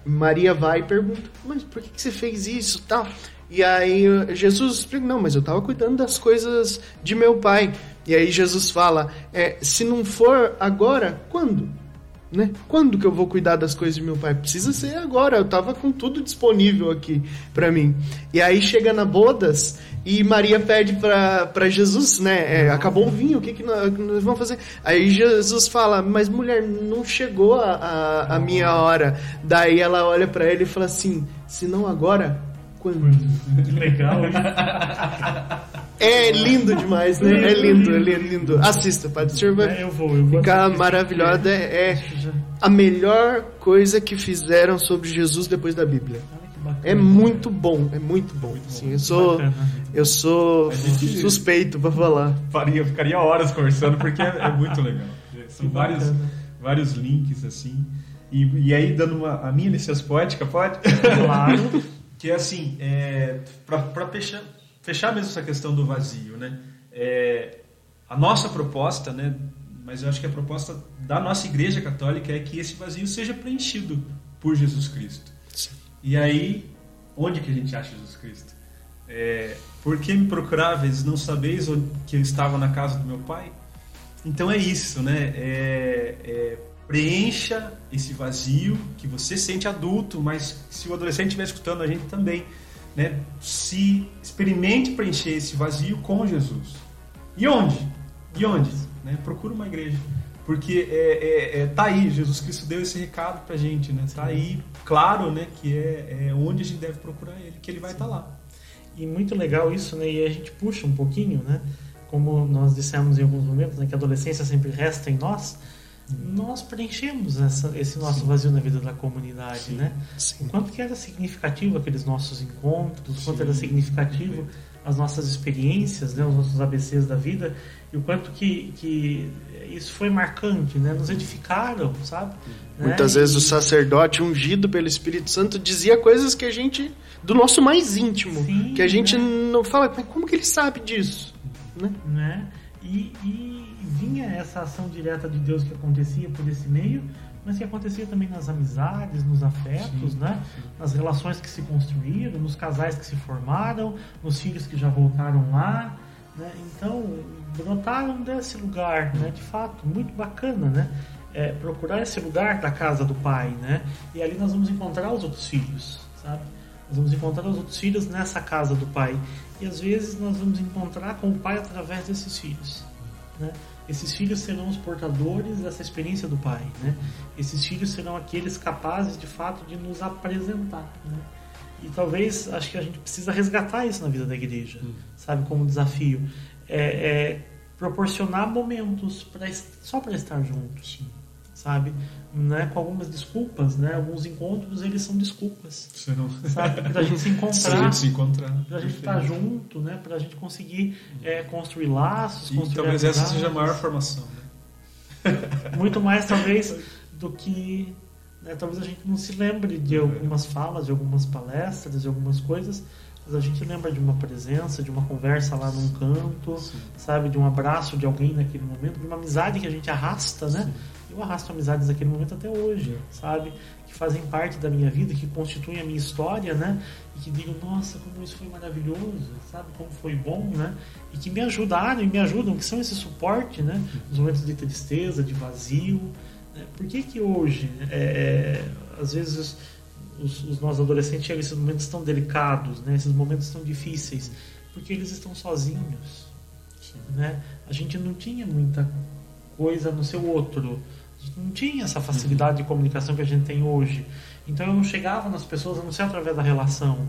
Maria vai e pergunta, mas por que, que você fez isso tal? E aí Jesus explica, não, mas eu estava cuidando das coisas de meu pai. E aí Jesus fala, é, se não for agora, quando? Né? Quando que eu vou cuidar das coisas de meu pai? Precisa ser agora. Eu tava com tudo disponível aqui para mim. E aí chega na bodas e Maria pede para Jesus, né? É, acabou o vinho, o que, que nós, nós, vamos fazer? Aí Jesus fala, mas mulher, não chegou a, a, a minha hora. Daí ela olha para ele e fala assim: se não agora, quando? Que legal, hein? É lindo demais, né? É lindo, é lindo. Assista, Padre. O senhor vai é, eu vou, eu vou ficar maravilhosa. É, é a melhor coisa que fizeram sobre Jesus depois da Bíblia. É muito bom, é muito bom. Muito assim, eu sou, eu sou suspeito para falar. Faria, ficaria horas conversando porque é, é muito legal. São vários, vários links assim. E, e aí dando uma, a minha licença poética, pode? Claro. que é assim, é, para fechar, fechar mesmo essa questão do vazio, né? É, a nossa proposta, né? Mas eu acho que a proposta da nossa Igreja Católica é que esse vazio seja preenchido por Jesus Cristo. E aí, onde que a gente acha Jesus Cristo? É, por que me procuráveis? Não sabeis que eu estava na casa do meu pai? Então é isso, né? É, é, preencha esse vazio que você sente adulto, mas se o adolescente estiver escutando a gente também, né? Se experimente preencher esse vazio com Jesus. E onde? E onde? Né? Procura uma igreja. Porque é, é, é, tá aí, Jesus Cristo deu esse recado pra gente, né? Tá aí, claro, né, que é, é onde a gente deve procurar ele, que ele vai estar tá lá. E muito legal isso, né? E a gente puxa um pouquinho, né? Como nós dissemos em alguns momentos, né, que a adolescência sempre resta em nós. Nós preenchemos essa, esse nosso Sim. vazio na vida da comunidade, Sim. né? Sim. O quanto que era significativo aqueles nossos encontros, o quanto era significativo as nossas experiências, né, os nossos ABCs da vida, e o quanto que, que isso foi marcante, né? Nos edificaram, sabe? Muitas né? vezes e... o sacerdote ungido pelo Espírito Santo dizia coisas que a gente do nosso mais íntimo, Sim, que a gente né? não fala, mas como que ele sabe disso, né? né? E, e vinha essa ação direta de Deus que acontecia por esse meio, mas que acontecia também nas amizades, nos afetos, sim, né? Sim. Nas relações que se construíram, nos casais que se formaram, nos filhos que já voltaram lá, né? Então, brotaram desse lugar, né? De fato, muito bacana, né? É, procurar esse lugar da casa do pai, né? E ali nós vamos encontrar os outros filhos, sabe? Nós vamos encontrar os outros filhos nessa casa do pai. E às vezes nós vamos encontrar com o pai através desses filhos, né? Esses filhos serão os portadores dessa experiência do pai, né? Esses filhos serão aqueles capazes, de fato, de nos apresentar, né? E talvez, acho que a gente precisa resgatar isso na vida da igreja, hum. sabe? Como desafio é, é proporcionar momentos pra, só para estar juntos, sabe? Né? Com algumas desculpas, né? Alguns encontros eles são desculpas, não... sabe? Para a gente se encontrar, pra gente se encontrar, para a gente estar junto, né? Para a gente conseguir é, construir laços, e construir talvez essa seja a maior formação, né? Muito mais talvez do que né, talvez a gente não se lembre de algumas falas, de algumas palestras, de algumas coisas, mas a gente lembra de uma presença, de uma conversa lá num canto, Sim. sabe, de um abraço de alguém naquele momento, de uma amizade que a gente arrasta, né? Sim. Eu arrasto amizades naquele momento até hoje, sabe? Que fazem parte da minha vida, que constituem a minha história, né? E que digam, nossa, como isso foi maravilhoso, sabe? Como foi bom, né? E que me ajudaram e me ajudam, que são esse suporte, né? Nos momentos de tristeza, de vazio. Né? Por que que hoje, é, é às vezes os, os nossos adolescentes chegam a esses momentos tão delicados, né? esses momentos tão difíceis, porque eles estão sozinhos. Né? A gente não tinha muita coisa no seu outro. Não tinha essa facilidade de comunicação que a gente tem hoje. Então eu não chegava nas pessoas, a não ser através da relação.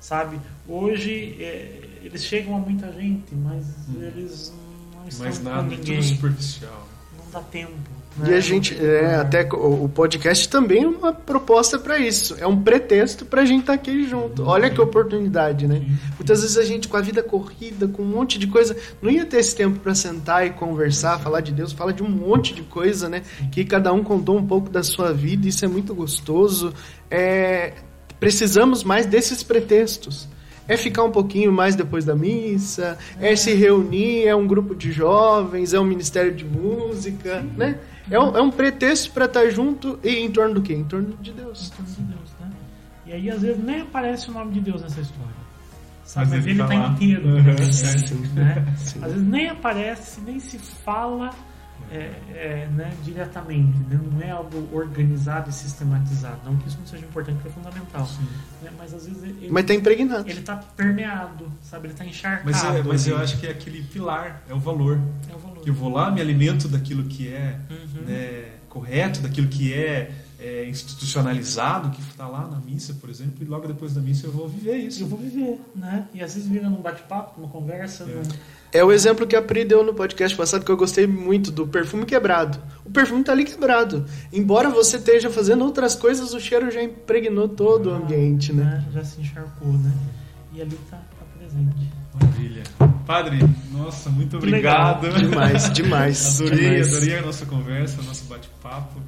Sabe? Hoje é, eles chegam a muita gente, mas hum. eles não estão mas nada, com ninguém. Tudo superficial. Não dá tempo. E a gente, é, até o podcast também é uma proposta para isso. É um pretexto para a gente estar tá aqui junto. Olha que oportunidade, né? Muitas vezes a gente, com a vida corrida, com um monte de coisa, não ia ter esse tempo para sentar e conversar, falar de Deus, fala de um monte de coisa, né? Que cada um contou um pouco da sua vida, isso é muito gostoso. É, precisamos mais desses pretextos é ficar um pouquinho mais depois da missa, é, é se reunir, é um grupo de jovens, é um ministério de música, né? É um, é um pretexto para estar junto e em torno do quê? Em torno de Deus. Em torno de Deus, né? E aí, às vezes, nem aparece o nome de Deus nessa história. Sabe? Mas, Mas ele está inteiro. Uhum. Né? Às vezes nem aparece, nem se fala é, é, né, diretamente, né? não é algo organizado e sistematizado. Não que isso não seja importante, porque é fundamental. Né? Mas às vezes ele, mas está impregnado. Ele está permeado, sabe? Ele está encharcado. Mas, é, mas eu acho que é aquele pilar, é o valor. É o valor. Que eu vou lá, me alimento daquilo que é uhum. né, correto, daquilo que é é, institucionalizado que está lá na missa, por exemplo, e logo depois da missa eu vou viver isso. Eu vou viver, né? E às vezes vira num bate-papo, numa conversa. É. Num... é o exemplo que a Pri deu no podcast passado que eu gostei muito do perfume quebrado. O perfume está ali quebrado. Embora você esteja fazendo outras coisas, o cheiro já impregnou todo ah, o ambiente, né? né? Já se encharcou, né? E ali está tá presente. Maravilha. Padre, nossa, muito obrigado. Demais, demais. adorei, demais. adorei a nossa conversa, o nosso bate-papo.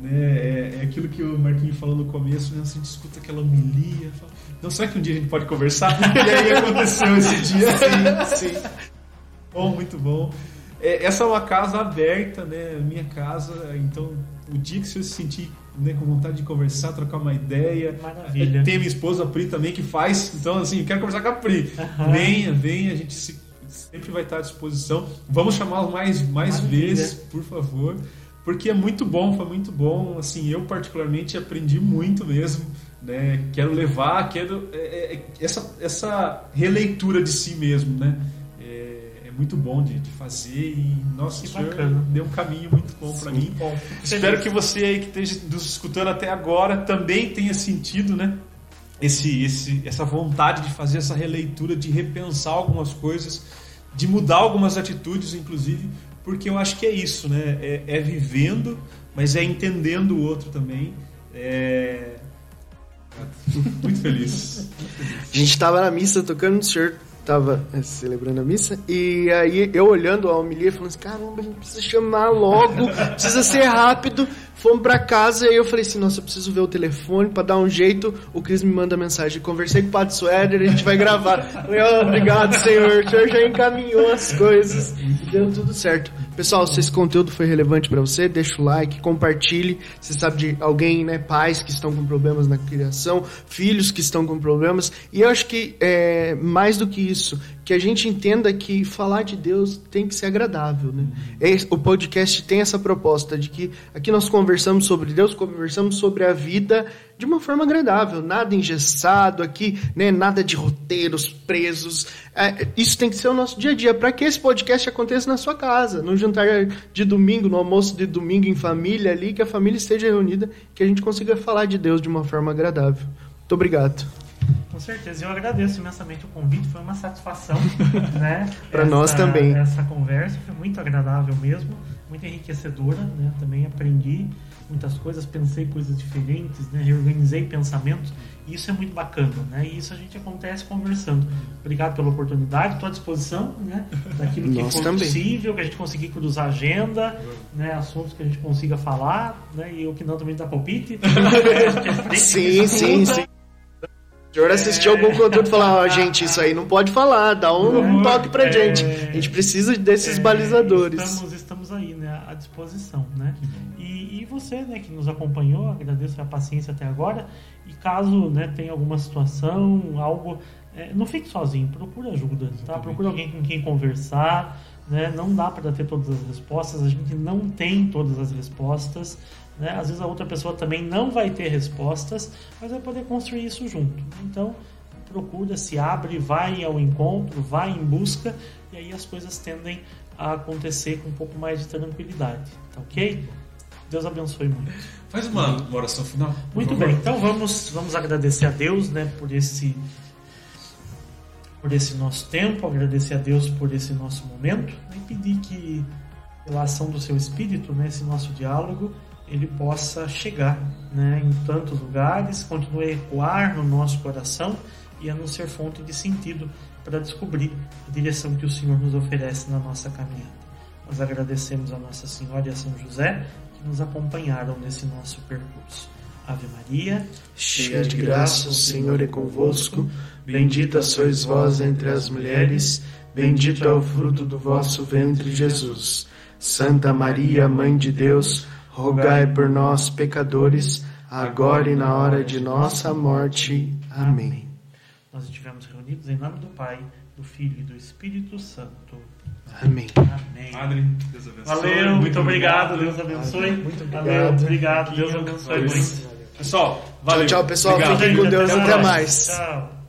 Né? É, é, aquilo que o Marquinhos falou no começo, né? a gente escuta aquela homilia. Fala, não, será que um dia a gente pode conversar? e aí aconteceu esse dia. Sim, sim. Bom, muito bom. É, essa é uma casa aberta, né? Minha casa. Então, o dia que você se sentir né, com vontade de conversar, trocar uma ideia. Maravilha. Tem minha esposa, a Pri, também, que faz. Então, assim, quero conversar com a Pri. Uhum. Venha, venha, a gente se, sempre vai estar à disposição. Vamos chamá-la mais, mais vezes, por favor porque é muito bom, foi muito bom. Assim, eu particularmente aprendi muito mesmo. Né? Quero levar, quero é, é, é essa, essa releitura de si mesmo, né? Muito bom de, de, fazer e nossa, que bacana. deu um caminho muito bom para mim. Bom. Espero que você aí que esteja nos escutando até agora também tenha sentido, né? Esse, esse, essa vontade de fazer essa releitura, de repensar algumas coisas, de mudar algumas atitudes, inclusive, porque eu acho que é isso, né? É, é vivendo, mas é entendendo o outro também. É... Muito feliz. A gente estava na missa tocando, o senhor estava é, celebrando a missa, e aí eu olhando a homilia, falando assim, caramba, a gente precisa chamar logo, precisa ser rápido. Fomos para casa e eu falei assim, nossa, eu preciso ver o telefone para dar um jeito. O Cris me manda mensagem, conversei com o Padre Suéder, a gente vai gravar. falei, oh, obrigado, senhor, o senhor já encaminhou as coisas, deu tudo certo. Pessoal, se esse conteúdo foi relevante para você, deixa o like, compartilhe. Você sabe de alguém, né, pais que estão com problemas na criação, filhos que estão com problemas. E eu acho que é, mais do que isso, que a gente entenda que falar de Deus tem que ser agradável, né? É, o podcast tem essa proposta de que aqui nós conversamos sobre Deus, conversamos sobre a vida de uma forma agradável, nada engessado aqui, né? Nada de roteiros presos. É, isso tem que ser o nosso dia a dia para que esse podcast aconteça na sua casa, no jantar de domingo, no almoço de domingo em família ali, que a família esteja reunida, que a gente consiga falar de Deus de uma forma agradável. Muito obrigado. Com certeza, eu agradeço imensamente o convite, foi uma satisfação, né? Para nós também. Essa conversa foi muito agradável mesmo, muito enriquecedora, né? Também aprendi muitas coisas, pensei coisas diferentes, né? reorganizei pensamentos, e isso é muito bacana, né? E isso a gente acontece conversando. Obrigado pela oportunidade, estou à disposição, né? Daquilo que Nós for também. possível, que a gente conseguir cruzar agenda, né? Assuntos que a gente consiga falar, né? E eu que não também dá palpite. Sim, sim, sim. O senhor assistiu algum conteúdo e falou, ó, gente, isso aí não pode falar, dá um, um toque pra É. gente. A gente precisa desses É, balizadores. Estamos, estamos aí, né, à disposição, né? E, e você, né, que nos acompanhou, agradeço a paciência até agora. E caso, né, tenha alguma situação, algo, é, não fique sozinho, procure ajuda, tá? Procure alguém com quem conversar, né? Não dá para ter todas as respostas, a gente não tem todas as respostas. Né? Às vezes a outra pessoa também não vai ter respostas, mas vai poder construir isso junto. Então, procura, se abre, vai ao encontro, vai em busca, e aí as coisas tendem a acontecer com um pouco mais de tranquilidade, tá ok? Deus abençoe muito. Faz uma, uma oração final. Muito bem, então vamos, vamos agradecer a Deus né, por, esse, por esse nosso tempo, agradecer a Deus por esse nosso momento e pedir que, pela ação do seu Espírito, né, esse nosso diálogo, ele possa chegar né, em tantos lugares, continue a ecoar no nosso coração e a nos ser fonte de sentido para descobrir a direção que o Senhor nos oferece na nossa caminhada. Nós agradecemos a Nossa Senhora e a São José que nos acompanharam nesse nosso percurso. Ave Maria, Cheia de graça, o Senhor é convosco. Bendita sois vós entre as mulheres, bendito é o fruto do vosso ventre, Jesus. Santa Maria, Mãe de Deus, rogai por nós, pecadores, agora e na hora de nossa morte. Amém. nós estivemos reunidos em nome do Pai, do Filho e do Espírito Santo. Amém. Amém. Padre, Deus abençoe. Valeu, muito obrigado, Deus abençoe. Muito Valeu, obrigado. obrigado, Deus abençoe muito. Pessoal, valeu. Tchau, tchau, pessoal. Obrigado. Fiquem com Deus. Até mais. Tchau.